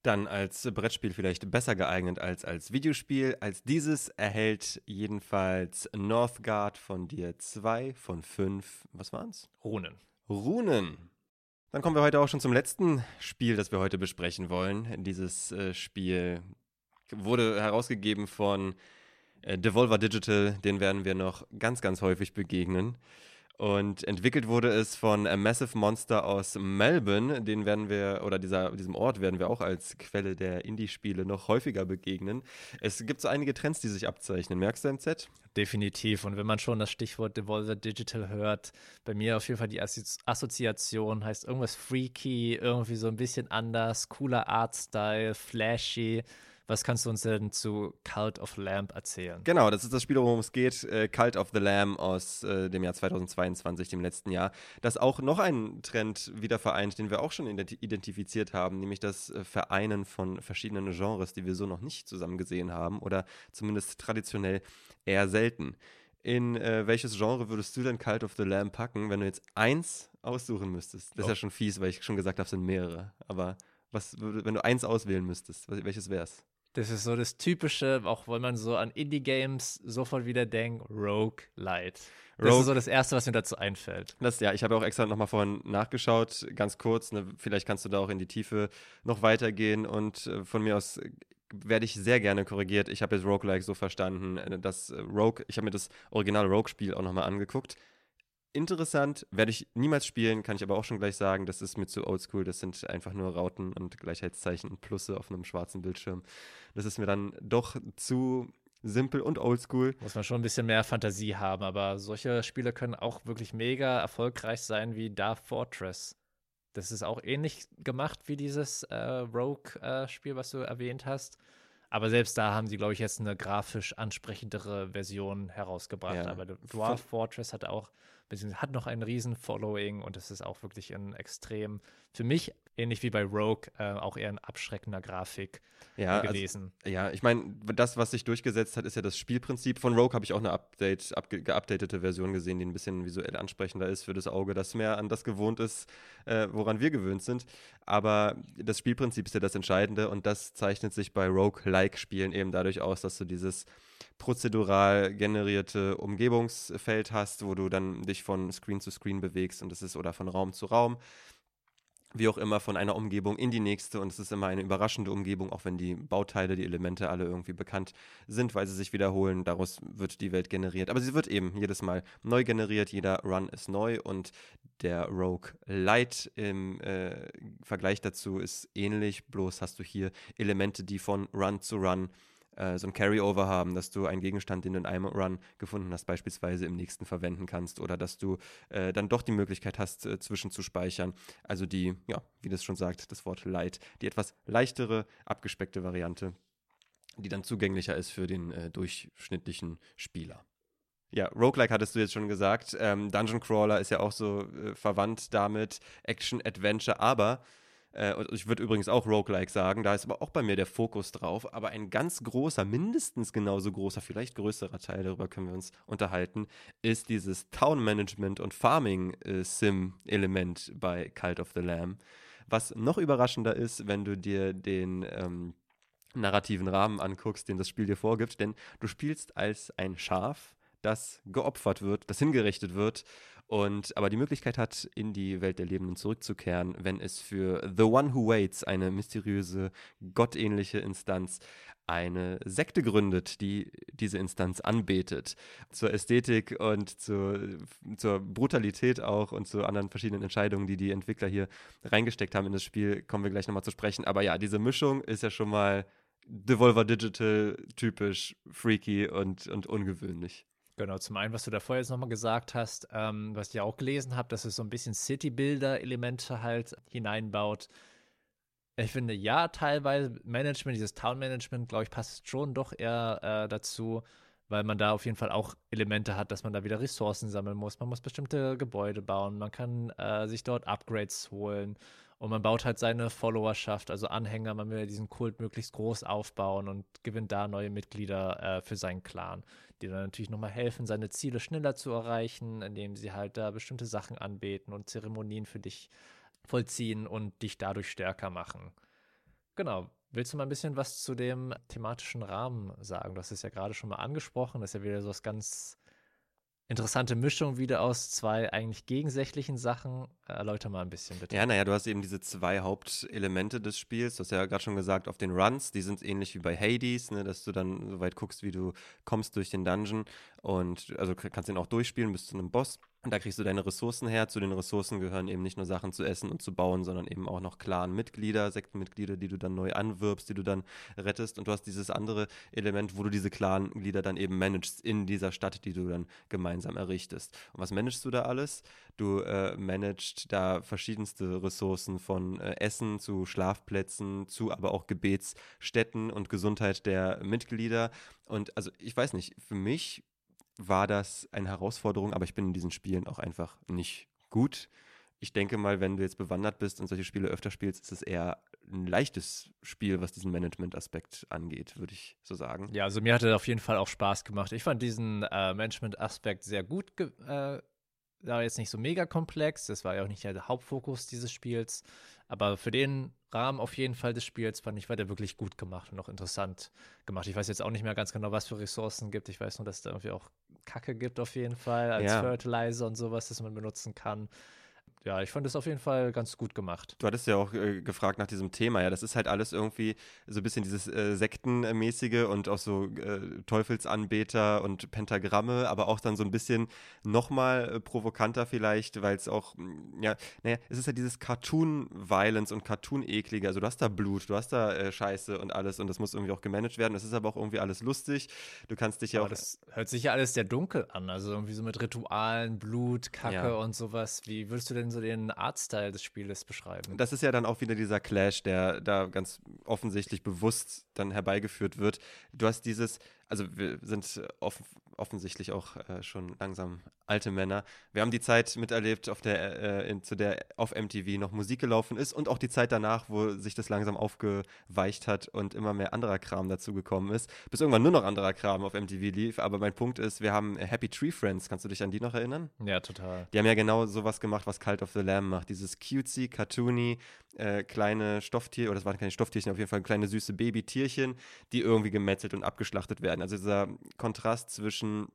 Speaker 1: Dann als Brettspiel vielleicht besser geeignet als als Videospiel. Als dieses erhält jedenfalls Northgard von dir zwei von fünf, was waren's?
Speaker 2: Runen.
Speaker 1: Runen. Dann kommen wir heute auch schon zum letzten Spiel, das wir heute besprechen wollen. Dieses äh, Spiel wurde herausgegeben von äh, Devolver Digital. Den werden wir noch ganz, ganz häufig begegnen. Und entwickelt wurde es von A Massive Monster aus Melbourne. Den werden wir, oder dieser, diesem Ort werden wir auch als Quelle der Indie-Spiele noch häufiger begegnen. Es gibt so einige Trends, die sich abzeichnen. Merkst du, MZ?
Speaker 2: Definitiv. Und wenn man schon das Stichwort Devolver Digital hört, bei mir auf jeden Fall die Assoziation heißt irgendwas freaky, irgendwie so ein bisschen anders, cooler Artstyle, flashy. Was kannst du uns denn zu Cult of the Lamb erzählen?
Speaker 1: Genau, das ist das Spiel, worum es geht. Äh, Cult of the Lamb aus äh, dem Jahr 2022, dem letzten Jahr. Das auch noch einen Trend wieder vereint, den wir auch schon identifiziert haben, nämlich das äh, Vereinen von verschiedenen Genres, die wir so noch nicht zusammen gesehen haben oder zumindest traditionell eher selten. In äh, welches Genre würdest du denn Cult of the Lamb packen, wenn du jetzt eins aussuchen müsstest? Das ist ja oh. schon fies, weil ich schon gesagt habe, es sind mehrere. Aber was, wenn du eins auswählen müsstest, welches wär's?
Speaker 2: Das ist so das Typische, auch wenn man so an Indie-Games sofort wieder denkt, Rogue Light. Das Rogue, ist so das Erste, was mir dazu einfällt.
Speaker 1: Das, ja, ich habe auch extra nochmal vorhin nachgeschaut, ganz kurz. Ne, vielleicht kannst du da auch in die Tiefe noch weitergehen und äh, von mir aus äh, werde ich sehr gerne korrigiert. Ich habe jetzt Roguelike so verstanden, äh, dass äh, Rogue, ich habe mir das Original Rogue-Spiel auch nochmal angeguckt interessant, werde ich niemals spielen, kann ich aber auch schon gleich sagen, das ist mir zu oldschool, das sind einfach nur Rauten und Gleichheitszeichen und Plusse auf einem schwarzen Bildschirm. Das ist mir dann doch zu simpel und oldschool.
Speaker 2: Muss man schon ein bisschen mehr Fantasie haben, aber solche Spiele können auch wirklich mega erfolgreich sein wie Dark Fortress. Das ist auch ähnlich gemacht wie dieses äh, Rogue-Spiel, äh, was du erwähnt hast. Aber selbst da haben sie, glaube ich, jetzt eine grafisch ansprechendere Version herausgebracht. Ja. Aber Dwarf Fortress hat auch beziehungsweise hat noch ein riesen Following und es ist auch wirklich ein extrem, für mich, ähnlich wie bei Rogue, äh, auch eher ein abschreckender Grafik
Speaker 1: ja,
Speaker 2: also, gewesen.
Speaker 1: Also, ja, ich meine, das, was sich durchgesetzt hat, ist ja das Spielprinzip. Von Rogue habe ich auch eine Update, up, geupdatete Version gesehen, die ein bisschen visuell ansprechender ist für das Auge, das mehr an das gewohnt ist, äh, woran wir gewöhnt sind. Aber das Spielprinzip ist ja das Entscheidende und das zeichnet sich bei Rogue-like-Spielen eben dadurch aus, dass du dieses prozedural generierte Umgebungsfeld hast, wo du dann dich von Screen zu Screen bewegst und das ist oder von Raum zu Raum wie auch immer, von einer Umgebung in die nächste. Und es ist immer eine überraschende Umgebung, auch wenn die Bauteile, die Elemente alle irgendwie bekannt sind, weil sie sich wiederholen. Daraus wird die Welt generiert. Aber sie wird eben jedes Mal neu generiert. Jeder Run ist neu und der Rogue Light im äh, Vergleich dazu ist ähnlich. Bloß hast du hier Elemente, die von Run zu Run äh, so ein Carryover haben, dass du einen Gegenstand, den du in einem Run gefunden hast, beispielsweise im nächsten verwenden kannst oder dass du äh, dann doch die Möglichkeit hast, äh, zwischenzuspeichern. Also die, ja, wie das schon sagt, das Wort Light, die etwas leichtere, abgespeckte Variante, die dann zugänglicher ist für den äh, durchschnittlichen Spieler. Ja, Roguelike hattest du jetzt schon gesagt. Ähm, Dungeon Crawler ist ja auch so äh, verwandt damit. Action, Adventure, aber äh, ich würde übrigens auch Roguelike sagen, da ist aber auch bei mir der Fokus drauf. Aber ein ganz großer, mindestens genauso großer, vielleicht größerer Teil, darüber können wir uns unterhalten, ist dieses Town Management und Farming äh, Sim-Element bei Cult of the Lamb. Was noch überraschender ist, wenn du dir den ähm, narrativen Rahmen anguckst, den das Spiel dir vorgibt, denn du spielst als ein Schaf, das geopfert wird, das hingerichtet wird und aber die Möglichkeit hat, in die Welt der Lebenden zurückzukehren, wenn es für The One Who Waits, eine mysteriöse, gottähnliche Instanz, eine Sekte gründet, die diese Instanz anbetet. Zur Ästhetik und zu, zur Brutalität auch und zu anderen verschiedenen Entscheidungen, die die Entwickler hier reingesteckt haben in das Spiel, kommen wir gleich nochmal zu sprechen. Aber ja, diese Mischung ist ja schon mal Devolver Digital typisch freaky und, und ungewöhnlich.
Speaker 2: Genau, zum einen, was du da vorher jetzt nochmal gesagt hast, ähm, was ich auch gelesen habe, dass es so ein bisschen City-Builder-Elemente halt hineinbaut. Ich finde, ja, teilweise Management, dieses Town-Management, glaube ich, passt schon doch eher äh, dazu, weil man da auf jeden Fall auch Elemente hat, dass man da wieder Ressourcen sammeln muss. Man muss bestimmte Gebäude bauen, man kann äh, sich dort Upgrades holen und man baut halt seine Followerschaft, also Anhänger, man will diesen Kult möglichst groß aufbauen und gewinnt da neue Mitglieder äh, für seinen Clan die dann natürlich nochmal helfen, seine Ziele schneller zu erreichen, indem sie halt da bestimmte Sachen anbeten und Zeremonien für dich vollziehen und dich dadurch stärker machen. Genau. Willst du mal ein bisschen was zu dem thematischen Rahmen sagen? Du hast es ja gerade schon mal angesprochen. Das ist ja wieder so was ganz interessante Mischung wieder aus zwei eigentlich gegensätzlichen Sachen. Erläuter mal ein bisschen bitte.
Speaker 1: Ja, naja, du hast eben diese zwei Hauptelemente des Spiels. Du hast ja gerade schon gesagt, auf den Runs, die sind ähnlich wie bei Hades, ne, dass du dann so weit guckst, wie du kommst durch den Dungeon und also kannst den auch durchspielen bis zu einem Boss. Und da kriegst du deine Ressourcen her. Zu den Ressourcen gehören eben nicht nur Sachen zu essen und zu bauen, sondern eben auch noch Clan-Mitglieder, Sektenmitglieder, die du dann neu anwirbst, die du dann rettest. Und du hast dieses andere Element, wo du diese Clan-Glieder dann eben managst in dieser Stadt, die du dann gemeinsam errichtest. Und was managst du da alles? Du äh, managst da verschiedenste Ressourcen von äh, Essen zu Schlafplätzen, zu aber auch Gebetsstätten und Gesundheit der Mitglieder. Und also ich weiß nicht, für mich war das eine Herausforderung, aber ich bin in diesen Spielen auch einfach nicht gut. Ich denke mal, wenn du jetzt bewandert bist und solche Spiele öfter spielst, ist es eher ein leichtes Spiel, was diesen Management-Aspekt angeht, würde ich so sagen.
Speaker 2: Ja, also mir hat es auf jeden Fall auch Spaß gemacht. Ich fand diesen äh, Management-Aspekt sehr gut. Äh, war jetzt nicht so mega komplex. Das war ja auch nicht der Hauptfokus dieses Spiels. Aber für den Rahmen auf jeden Fall des Spiels fand ich, war der wirklich gut gemacht und auch interessant gemacht. Ich weiß jetzt auch nicht mehr ganz genau, was für Ressourcen gibt. Ich weiß nur, dass es da irgendwie auch Kacke gibt auf jeden Fall als ja. Fertilizer und sowas, das man benutzen kann ja, ich fand es auf jeden Fall ganz gut gemacht.
Speaker 1: Du hattest ja auch äh, gefragt nach diesem Thema. Ja, das ist halt alles irgendwie so ein bisschen dieses äh, Sektenmäßige und auch so äh, Teufelsanbeter und Pentagramme, aber auch dann so ein bisschen nochmal äh, provokanter vielleicht, weil es auch, mm, ja, naja, es ist ja dieses Cartoon-Violence und Cartoon-Eklige. Also du hast da Blut, du hast da äh, Scheiße und alles und das muss irgendwie auch gemanagt werden. Das ist aber auch irgendwie alles lustig. Du kannst dich ja aber auch.
Speaker 2: Das hört sich ja alles sehr dunkel an. Also irgendwie so mit Ritualen, Blut, Kacke ja. und sowas. Wie würdest du denn so den Artstyle des Spieles beschreiben.
Speaker 1: Das ist ja dann auch wieder dieser Clash, der da ganz offensichtlich bewusst dann herbeigeführt wird. Du hast dieses, also wir sind off offensichtlich auch äh, schon langsam alte Männer. Wir haben die Zeit miterlebt, auf der, äh, in, zu der auf MTV noch Musik gelaufen ist und auch die Zeit danach, wo sich das langsam aufgeweicht hat und immer mehr anderer Kram dazu gekommen ist, bis irgendwann nur noch anderer Kram auf MTV lief. Aber mein Punkt ist, wir haben Happy Tree Friends. Kannst du dich an die noch erinnern?
Speaker 2: Ja, total.
Speaker 1: Die haben ja genau sowas gemacht, was Cult of the Lamb macht. Dieses cutesy, cartoony, äh, kleine Stofftier, oder das waren keine Stofftierchen, auf jeden Fall kleine süße Babytierchen, die irgendwie gemetzelt und abgeschlachtet werden. Also dieser Kontrast zwischen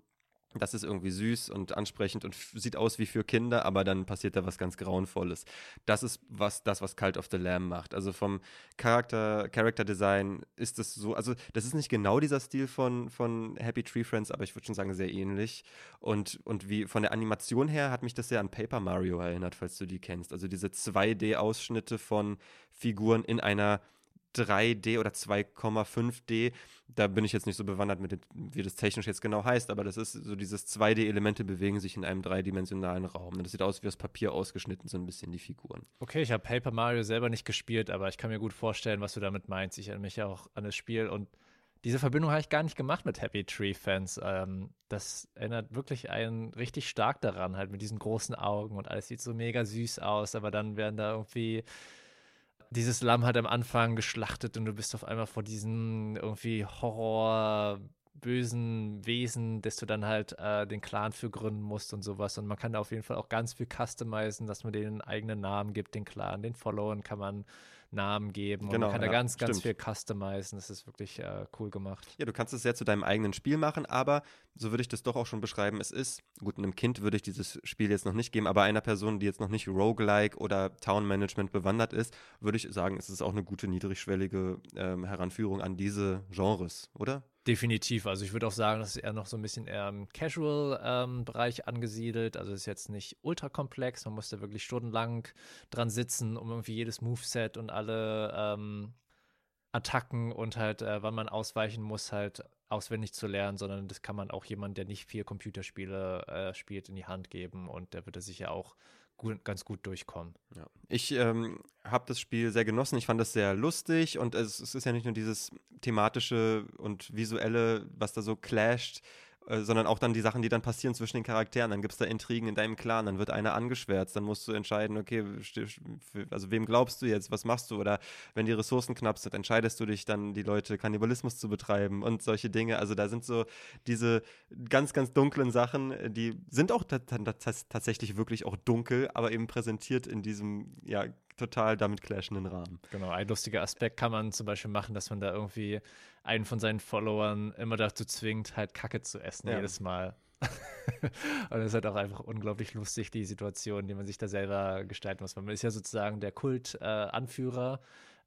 Speaker 1: das ist irgendwie süß und ansprechend und sieht aus wie für Kinder, aber dann passiert da was ganz Grauenvolles. Das ist was, das, was Cult of the Lamb macht. Also vom Charakter, Character Design ist es so, also das ist nicht genau dieser Stil von, von Happy Tree Friends, aber ich würde schon sagen, sehr ähnlich. Und, und wie von der Animation her hat mich das sehr an Paper Mario erinnert, falls du die kennst. Also diese 2D-Ausschnitte von Figuren in einer 3D oder 2,5D. Da bin ich jetzt nicht so bewandert mit, wie das technisch jetzt genau heißt, aber das ist so dieses 2D-Elemente bewegen sich in einem dreidimensionalen Raum. Das sieht aus wie aus Papier ausgeschnitten, so ein bisschen die Figuren.
Speaker 2: Okay, ich habe Paper Mario selber nicht gespielt, aber ich kann mir gut vorstellen, was du damit meinst. Ich erinnere mich ja auch an das Spiel und diese Verbindung habe ich gar nicht gemacht mit Happy Tree Fans. Ähm, das erinnert wirklich einen richtig stark daran, halt mit diesen großen Augen und alles sieht so mega süß aus, aber dann werden da irgendwie dieses Lamm hat am Anfang geschlachtet und du bist auf einmal vor diesen irgendwie Horror bösen Wesen, dass du dann halt äh, den Clan für gründen musst und sowas. Und man kann da auf jeden Fall auch ganz viel customizen, dass man denen eigenen Namen gibt, den Clan, den Followern kann man Namen geben. Und genau, man kann ja, da ganz, ganz stimmt. viel customizen. Das ist wirklich äh, cool gemacht.
Speaker 1: Ja, du kannst es sehr zu deinem eigenen Spiel machen, aber so würde ich das doch auch schon beschreiben. Es ist, gut, einem Kind würde ich dieses Spiel jetzt noch nicht geben, aber einer Person, die jetzt noch nicht Roguelike oder Town Management bewandert ist, würde ich sagen, es ist auch eine gute niedrigschwellige ähm, Heranführung an diese Genres, oder?
Speaker 2: Definitiv. Also ich würde auch sagen, das ist eher noch so ein bisschen eher im Casual-Bereich ähm, angesiedelt. Also ist jetzt nicht ultra komplex. Man muss da wirklich stundenlang dran sitzen, um irgendwie jedes Moveset und alle ähm, Attacken und halt, äh, wann man ausweichen muss, halt auswendig zu lernen, sondern das kann man auch jemand, der nicht viel Computerspiele äh, spielt, in die Hand geben und der wird da sicher auch gut, ganz gut durchkommen.
Speaker 1: Ja. Ich ähm, habe das Spiel sehr genossen. Ich fand das sehr lustig und es, es, ist ja nicht nur dieses thematische und visuelle, was da so clasht, äh, sondern auch dann die Sachen, die dann passieren zwischen den Charakteren. Dann gibt es da Intrigen in deinem Clan, dann wird einer angeschwärzt, dann musst du entscheiden, okay, also wem glaubst du jetzt, was machst du? Oder wenn die Ressourcen knapp sind, entscheidest du dich dann, die Leute Kannibalismus zu betreiben und solche Dinge. Also da sind so diese ganz, ganz dunklen Sachen, die sind auch tatsächlich wirklich auch dunkel, aber eben präsentiert in diesem, ja, total damit clashenden Rahmen.
Speaker 2: Genau, ein lustiger Aspekt kann man zum Beispiel machen, dass man da irgendwie einen von seinen Followern immer dazu zwingt, halt Kacke zu essen, ja. jedes Mal. [laughs] und es ist halt auch einfach unglaublich lustig, die Situation, die man sich da selber gestalten muss. Man ist ja sozusagen der Kult-Anführer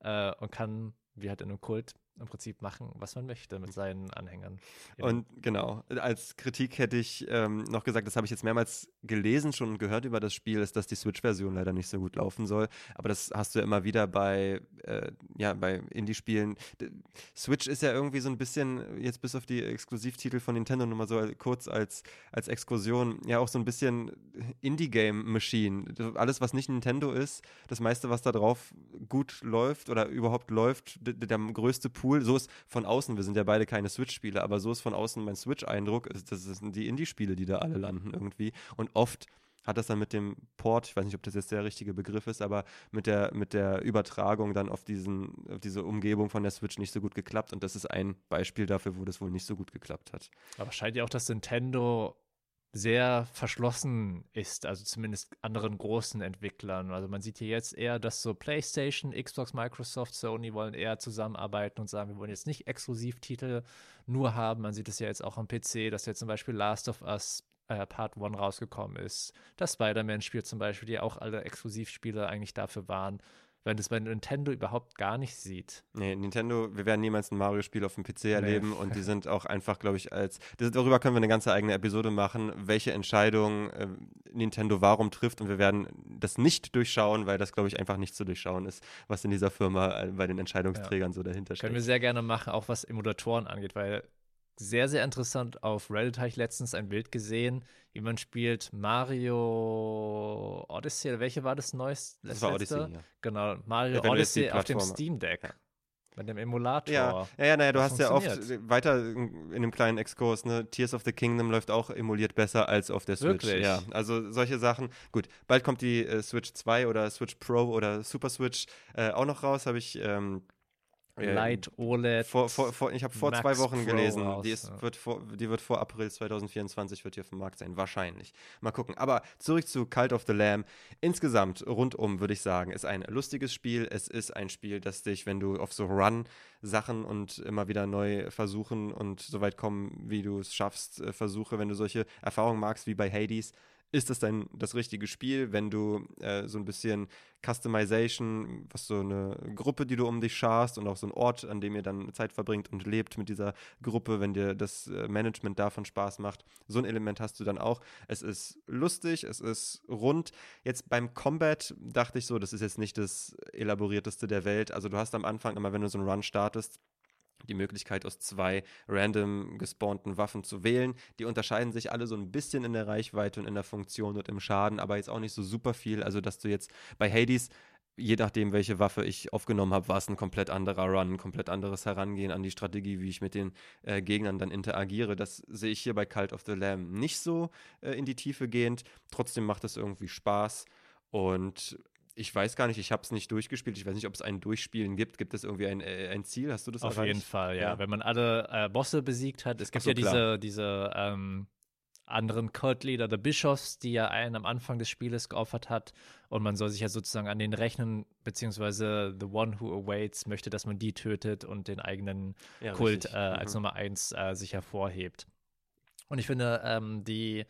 Speaker 2: äh, äh, und kann, wie halt in einem Kult, im Prinzip machen, was man möchte mit seinen Anhängern.
Speaker 1: Und genau, als Kritik hätte ich ähm, noch gesagt, das habe ich jetzt mehrmals gelesen schon und gehört über das Spiel, ist, dass die Switch-Version leider nicht so gut laufen soll. Aber das hast du ja immer wieder bei, äh, ja, bei Indie-Spielen. Switch ist ja irgendwie so ein bisschen, jetzt bis auf die Exklusivtitel von Nintendo nur mal so kurz als, als Exkursion, ja auch so ein bisschen Indie-Game-Machine. Alles, was nicht Nintendo ist, das meiste, was da drauf gut läuft oder überhaupt läuft, der, der größte Pool, so ist von außen, wir sind ja beide keine Switch-Spieler, aber so ist von außen mein Switch-Eindruck, das sind die Indie-Spiele, die da alle landen irgendwie. Und oft hat das dann mit dem Port, ich weiß nicht, ob das jetzt der richtige Begriff ist, aber mit der, mit der Übertragung dann auf, diesen, auf diese Umgebung von der Switch nicht so gut geklappt. Und das ist ein Beispiel dafür, wo das wohl nicht so gut geklappt hat.
Speaker 2: Aber scheint ja auch, dass Nintendo sehr verschlossen ist, also zumindest anderen großen Entwicklern. Also man sieht hier jetzt eher, dass so PlayStation, Xbox, Microsoft, Sony wollen eher zusammenarbeiten und sagen, wir wollen jetzt nicht Exklusivtitel nur haben. Man sieht es ja jetzt auch am PC, dass jetzt zum Beispiel Last of Us äh, Part 1 rausgekommen ist. Das Spider-Man-Spiel zum Beispiel, die auch alle Exklusivspiele eigentlich dafür waren weil das bei Nintendo überhaupt gar nicht sieht.
Speaker 1: Nee, Nintendo, wir werden niemals ein Mario-Spiel auf dem PC erleben nee. und die sind auch einfach, glaube ich, als. Darüber können wir eine ganze eigene Episode machen, welche Entscheidung äh, Nintendo warum trifft und wir werden das nicht durchschauen, weil das, glaube ich, einfach nicht zu durchschauen ist, was in dieser Firma äh, bei den Entscheidungsträgern ja. so dahinter steht.
Speaker 2: Können wir sehr gerne machen, auch was Emulatoren angeht, weil sehr, sehr interessant. Auf Reddit habe ich letztens ein Bild gesehen, wie man spielt Mario Odyssey. Welche war das neueste?
Speaker 1: Das war Odyssey, ja.
Speaker 2: Genau, Mario ja, Odyssey auf dem Steam Deck. Ja. Mit dem Emulator.
Speaker 1: Ja, ja, ja naja, du hast ja oft weiter in einem kleinen Exkurs, ne? Tears of the Kingdom läuft auch emuliert besser als auf der Switch.
Speaker 2: Wirklich?
Speaker 1: Ja, also solche Sachen. Gut, bald kommt die äh, Switch 2 oder Switch Pro oder Super Switch äh, auch noch raus, habe ich ähm,
Speaker 2: Light OLED.
Speaker 1: Vor, vor, vor, ich habe vor Max zwei Wochen Pro gelesen. Raus, die, ist, ja. wird vor, die wird vor April 2024 wird hier auf dem Markt sein. Wahrscheinlich. Mal gucken. Aber zurück zu Cult of the Lamb. Insgesamt, rundum, würde ich sagen, ist ein lustiges Spiel. Es ist ein Spiel, das dich, wenn du auf so Run Sachen und immer wieder neu versuchen und so weit kommen, wie du es schaffst, äh, versuche, wenn du solche Erfahrungen magst wie bei Hades, ist das dann das richtige Spiel, wenn du äh, so ein bisschen Customization, was so eine Gruppe, die du um dich scharst und auch so ein Ort, an dem ihr dann Zeit verbringt und lebt mit dieser Gruppe, wenn dir das äh, Management davon Spaß macht. So ein Element hast du dann auch. Es ist lustig, es ist rund. Jetzt beim Combat dachte ich so, das ist jetzt nicht das elaborierteste der Welt. Also du hast am Anfang immer, wenn du so einen Run startest, die Möglichkeit, aus zwei random gespawnten Waffen zu wählen. Die unterscheiden sich alle so ein bisschen in der Reichweite und in der Funktion und im Schaden, aber jetzt auch nicht so super viel. Also, dass du jetzt bei Hades je nachdem, welche Waffe ich aufgenommen habe, war es ein komplett anderer Run, ein komplett anderes Herangehen an die Strategie, wie ich mit den äh, Gegnern dann interagiere. Das sehe ich hier bei Cult of the Lamb nicht so äh, in die Tiefe gehend. Trotzdem macht es irgendwie Spaß. Und ich weiß gar nicht, ich habe es nicht durchgespielt. Ich weiß nicht, ob es ein Durchspielen gibt. Gibt es irgendwie ein, äh, ein Ziel? Hast du das
Speaker 2: Auf
Speaker 1: erreicht?
Speaker 2: jeden Fall, ja. ja. Wenn man alle äh, Bosse besiegt hat. Es gibt so, ja diese, diese ähm, anderen Cult-Leader, The Bischoffs, die ja einen am Anfang des Spieles geopfert hat. Und man soll sich ja sozusagen an den rechnen, beziehungsweise The One Who Awaits möchte, dass man die tötet und den eigenen ja, Kult äh, als mhm. Nummer eins äh, sich hervorhebt. Und ich finde, ähm, die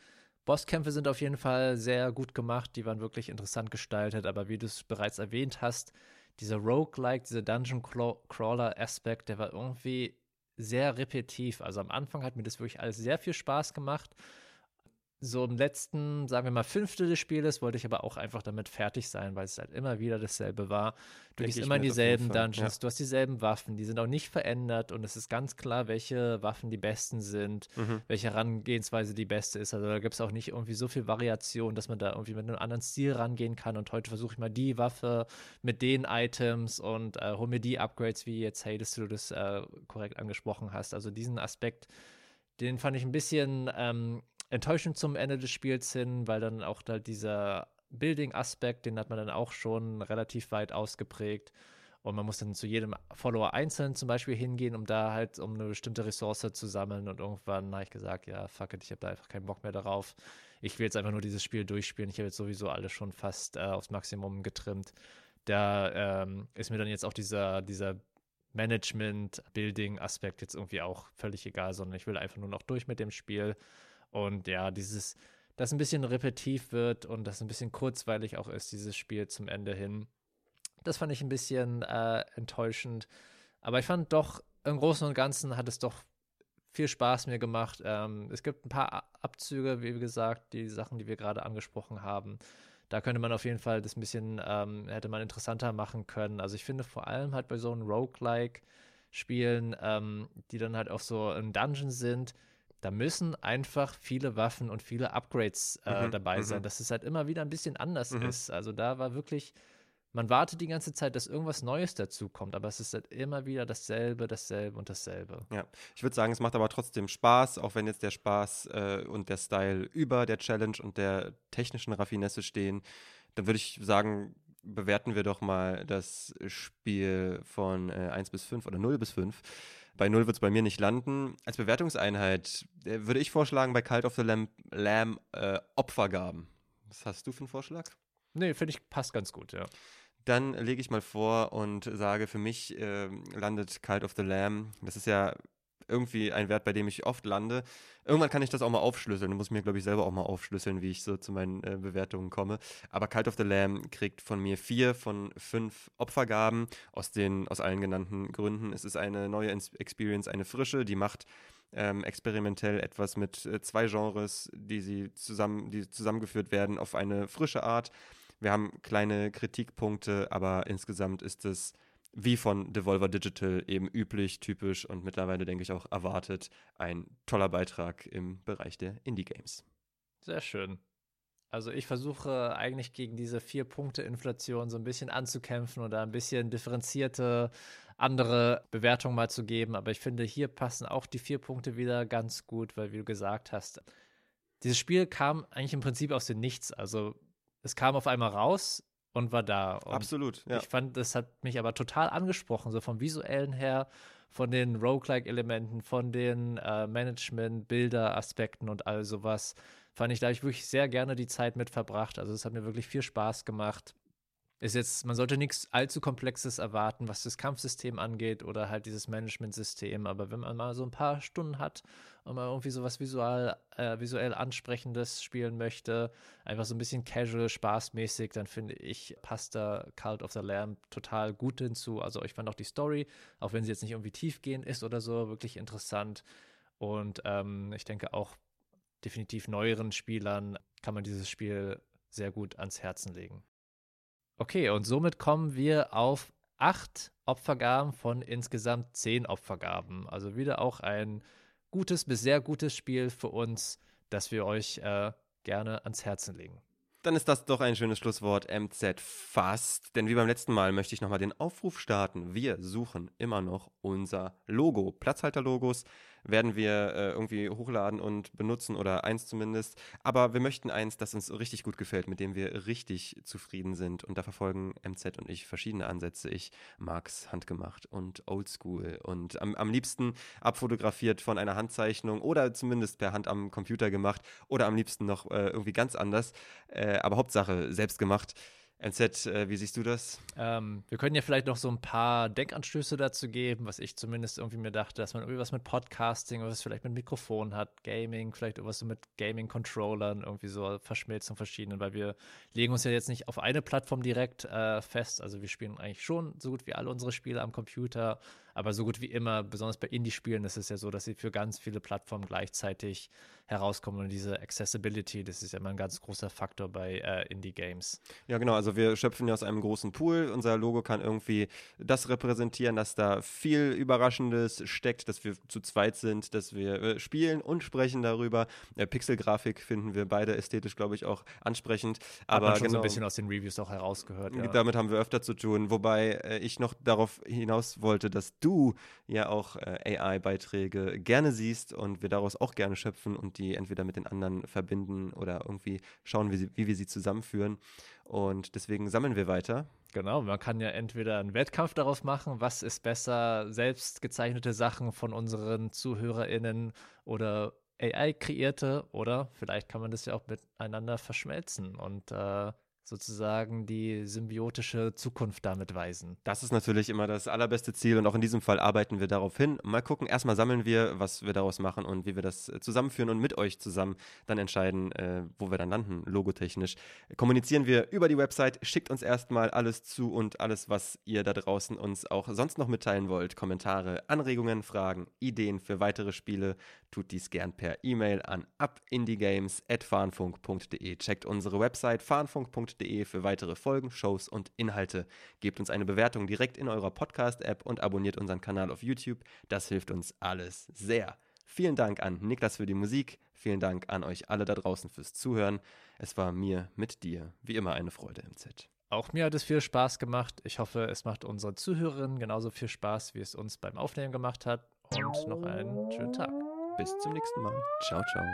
Speaker 2: Bosskämpfe sind auf jeden Fall sehr gut gemacht, die waren wirklich interessant gestaltet, aber wie du es bereits erwähnt hast, dieser Roguelike, dieser Dungeon Crawler Aspekt, der war irgendwie sehr repetitiv. Also am Anfang hat mir das wirklich alles sehr viel Spaß gemacht so im letzten, sagen wir mal, Fünftel des Spieles wollte ich aber auch einfach damit fertig sein, weil es halt immer wieder dasselbe war. Du gehst immer in dieselben Dungeons, ja. du hast dieselben Waffen, die sind auch nicht verändert und es ist ganz klar, welche Waffen die besten sind, mhm. welche Herangehensweise die beste ist. Also da gibt es auch nicht irgendwie so viel Variation, dass man da irgendwie mit einem anderen Stil rangehen kann und heute versuche ich mal die Waffe mit den Items und äh, hol mir die Upgrades, wie jetzt hey, dass du das äh, korrekt angesprochen hast. Also diesen Aspekt, den fand ich ein bisschen ähm, enttäuschend zum Ende des Spiels hin, weil dann auch da dieser Building-Aspekt, den hat man dann auch schon relativ weit ausgeprägt. Und man muss dann zu jedem Follower einzeln zum Beispiel hingehen, um da halt, um eine bestimmte Ressource zu sammeln. Und irgendwann habe ich gesagt, ja, fuck it, ich habe da einfach keinen Bock mehr darauf. Ich will jetzt einfach nur dieses Spiel durchspielen. Ich habe jetzt sowieso alles schon fast äh, aufs Maximum getrimmt. Da ähm, ist mir dann jetzt auch dieser, dieser Management-Building-Aspekt jetzt irgendwie auch völlig egal, sondern ich will einfach nur noch durch mit dem Spiel. Und ja, dieses, dass ein bisschen repetitiv wird und das ein bisschen kurzweilig auch ist, dieses Spiel zum Ende hin. Das fand ich ein bisschen äh, enttäuschend. Aber ich fand doch, im Großen und Ganzen hat es doch viel Spaß mir gemacht. Ähm, es gibt ein paar Abzüge, wie gesagt, die Sachen, die wir gerade angesprochen haben. Da könnte man auf jeden Fall das ein bisschen, ähm, hätte man interessanter machen können. Also ich finde vor allem halt bei so einem Roguelike-Spielen, ähm, die dann halt auch so im Dungeon sind, da müssen einfach viele Waffen und viele Upgrades äh, mhm, dabei sein, mhm. dass es halt immer wieder ein bisschen anders mhm. ist. Also da war wirklich, man wartet die ganze Zeit, dass irgendwas Neues dazu kommt, aber es ist halt immer wieder dasselbe, dasselbe und dasselbe.
Speaker 1: Ja, ich würde sagen, es macht aber trotzdem Spaß, auch wenn jetzt der Spaß äh, und der Style über der Challenge und der technischen Raffinesse stehen. Dann würde ich sagen, bewerten wir doch mal das Spiel von äh, 1 bis 5 oder 0 bis 5. Bei 0 wird es bei mir nicht landen. Als Bewertungseinheit äh, würde ich vorschlagen, bei Cult of the Lamb, Lamb äh, Opfergaben. Was hast du für einen Vorschlag?
Speaker 2: Nee, finde ich passt ganz gut, ja.
Speaker 1: Dann lege ich mal vor und sage, für mich äh, landet Cult of the Lamb. Das ist ja irgendwie ein Wert, bei dem ich oft lande. Irgendwann kann ich das auch mal aufschlüsseln. Ich muss mir, glaube ich, selber auch mal aufschlüsseln, wie ich so zu meinen äh, Bewertungen komme. Aber Cult of the Lamb kriegt von mir vier von fünf Opfergaben aus, den, aus allen genannten Gründen. Es ist eine neue Experience, eine frische, die macht ähm, experimentell etwas mit äh, zwei Genres, die sie zusammen, die zusammengeführt werden auf eine frische Art. Wir haben kleine Kritikpunkte, aber insgesamt ist es wie von Devolver Digital eben üblich, typisch und mittlerweile, denke ich, auch erwartet, ein toller Beitrag im Bereich der Indie-Games.
Speaker 2: Sehr schön. Also ich versuche eigentlich gegen diese vier Punkte Inflation so ein bisschen anzukämpfen oder ein bisschen differenzierte andere Bewertungen mal zu geben. Aber ich finde, hier passen auch die vier Punkte wieder ganz gut, weil wie du gesagt hast, dieses Spiel kam eigentlich im Prinzip aus dem Nichts. Also es kam auf einmal raus und war da. Und
Speaker 1: Absolut, ja.
Speaker 2: Ich fand, das hat mich aber total angesprochen, so vom visuellen her, von den Roguelike-Elementen, von den äh, Management, Bilder-Aspekten und all sowas. Fand ich, da habe ich wirklich sehr gerne die Zeit mit verbracht. Also es hat mir wirklich viel Spaß gemacht ist jetzt, man sollte nichts allzu Komplexes erwarten, was das Kampfsystem angeht oder halt dieses Management-System. Aber wenn man mal so ein paar Stunden hat und mal irgendwie so was visual, äh, visuell Ansprechendes spielen möchte, einfach so ein bisschen casual, spaßmäßig, dann finde ich, passt da Cult of the Lamb total gut hinzu. Also ich fand auch die Story, auch wenn sie jetzt nicht irgendwie tiefgehend ist oder so, wirklich interessant. Und ähm, ich denke auch definitiv neueren Spielern kann man dieses Spiel sehr gut ans Herzen legen. Okay, und somit kommen wir auf acht Opfergaben von insgesamt zehn Opfergaben. Also wieder auch ein gutes bis sehr gutes Spiel für uns, das wir euch äh, gerne ans Herzen legen.
Speaker 1: Dann ist das doch ein schönes Schlusswort, MZ fast. Denn wie beim letzten Mal möchte ich nochmal den Aufruf starten. Wir suchen immer noch unser Logo. Platzhalter-Logos werden wir äh, irgendwie hochladen und benutzen oder eins zumindest. Aber wir möchten eins, das uns richtig gut gefällt, mit dem wir richtig zufrieden sind. Und da verfolgen MZ und ich verschiedene Ansätze. Ich mag es handgemacht und oldschool und am, am liebsten abfotografiert von einer Handzeichnung oder zumindest per Hand am Computer gemacht oder am liebsten noch äh, irgendwie ganz anders. Äh, aber Hauptsache selbst gemacht. NZ, äh, wie siehst du das?
Speaker 2: Ähm, wir können ja vielleicht noch so ein paar Denkanstöße dazu geben, was ich zumindest irgendwie mir dachte, dass man irgendwie was mit Podcasting, was vielleicht mit Mikrofon hat, Gaming, vielleicht irgendwas so mit Gaming-Controllern, irgendwie so Verschmelzung verschiedenen, weil wir legen uns ja jetzt nicht auf eine Plattform direkt äh, fest. Also wir spielen eigentlich schon so gut wie alle unsere Spiele am Computer, aber so gut wie immer, besonders bei Indie-Spielen, ist es ja so, dass sie für ganz viele Plattformen gleichzeitig herauskommen. Und diese Accessibility, das ist ja immer ein ganz großer Faktor bei äh, Indie-Games.
Speaker 1: Ja, genau. Also wir schöpfen ja aus einem großen Pool. Unser Logo kann irgendwie das repräsentieren, dass da viel Überraschendes steckt, dass wir zu zweit sind, dass wir äh, spielen und sprechen darüber. Äh, Pixel-Grafik finden wir beide ästhetisch, glaube ich, auch ansprechend.
Speaker 2: Aber Hat man schon genau, so ein bisschen aus den Reviews auch herausgehört. Ja.
Speaker 1: Damit haben wir öfter zu tun. Wobei äh, ich noch darauf hinaus wollte, dass du ja auch äh, AI-Beiträge gerne siehst und wir daraus auch gerne schöpfen und die entweder mit den anderen verbinden oder irgendwie schauen, wie, sie, wie wir sie zusammenführen. Und deswegen sammeln wir weiter.
Speaker 2: Genau, man kann ja entweder einen Wettkampf daraus machen, was ist besser, selbst gezeichnete Sachen von unseren ZuhörerInnen oder AI kreierte, oder vielleicht kann man das ja auch miteinander verschmelzen und äh, sozusagen die symbiotische Zukunft damit weisen.
Speaker 1: Das ist natürlich immer das allerbeste Ziel und auch in diesem Fall arbeiten wir darauf hin. Mal gucken, erstmal sammeln wir, was wir daraus machen und wie wir das äh, zusammenführen und mit euch zusammen dann entscheiden, äh, wo wir dann landen, logotechnisch. Kommunizieren wir über die Website, schickt uns erstmal alles zu und alles, was ihr da draußen uns auch sonst noch mitteilen wollt. Kommentare, Anregungen, Fragen, Ideen für weitere Spiele, tut dies gern per E-Mail an abindiegames.fahnfunk.de. Checkt unsere Website fahnfunk.de für weitere Folgen, Shows und Inhalte. Gebt uns eine Bewertung direkt in eurer Podcast-App und abonniert unseren Kanal auf YouTube. Das hilft uns alles sehr. Vielen Dank an Niklas für die Musik. Vielen Dank an euch alle da draußen fürs Zuhören. Es war mir mit dir wie immer eine Freude im Z.
Speaker 2: Auch mir hat es viel Spaß gemacht. Ich hoffe, es macht unseren Zuhörerinnen genauso viel Spaß, wie es uns beim Aufnehmen gemacht hat. Und noch einen schönen Tag.
Speaker 1: Bis zum nächsten Mal. Ciao, ciao.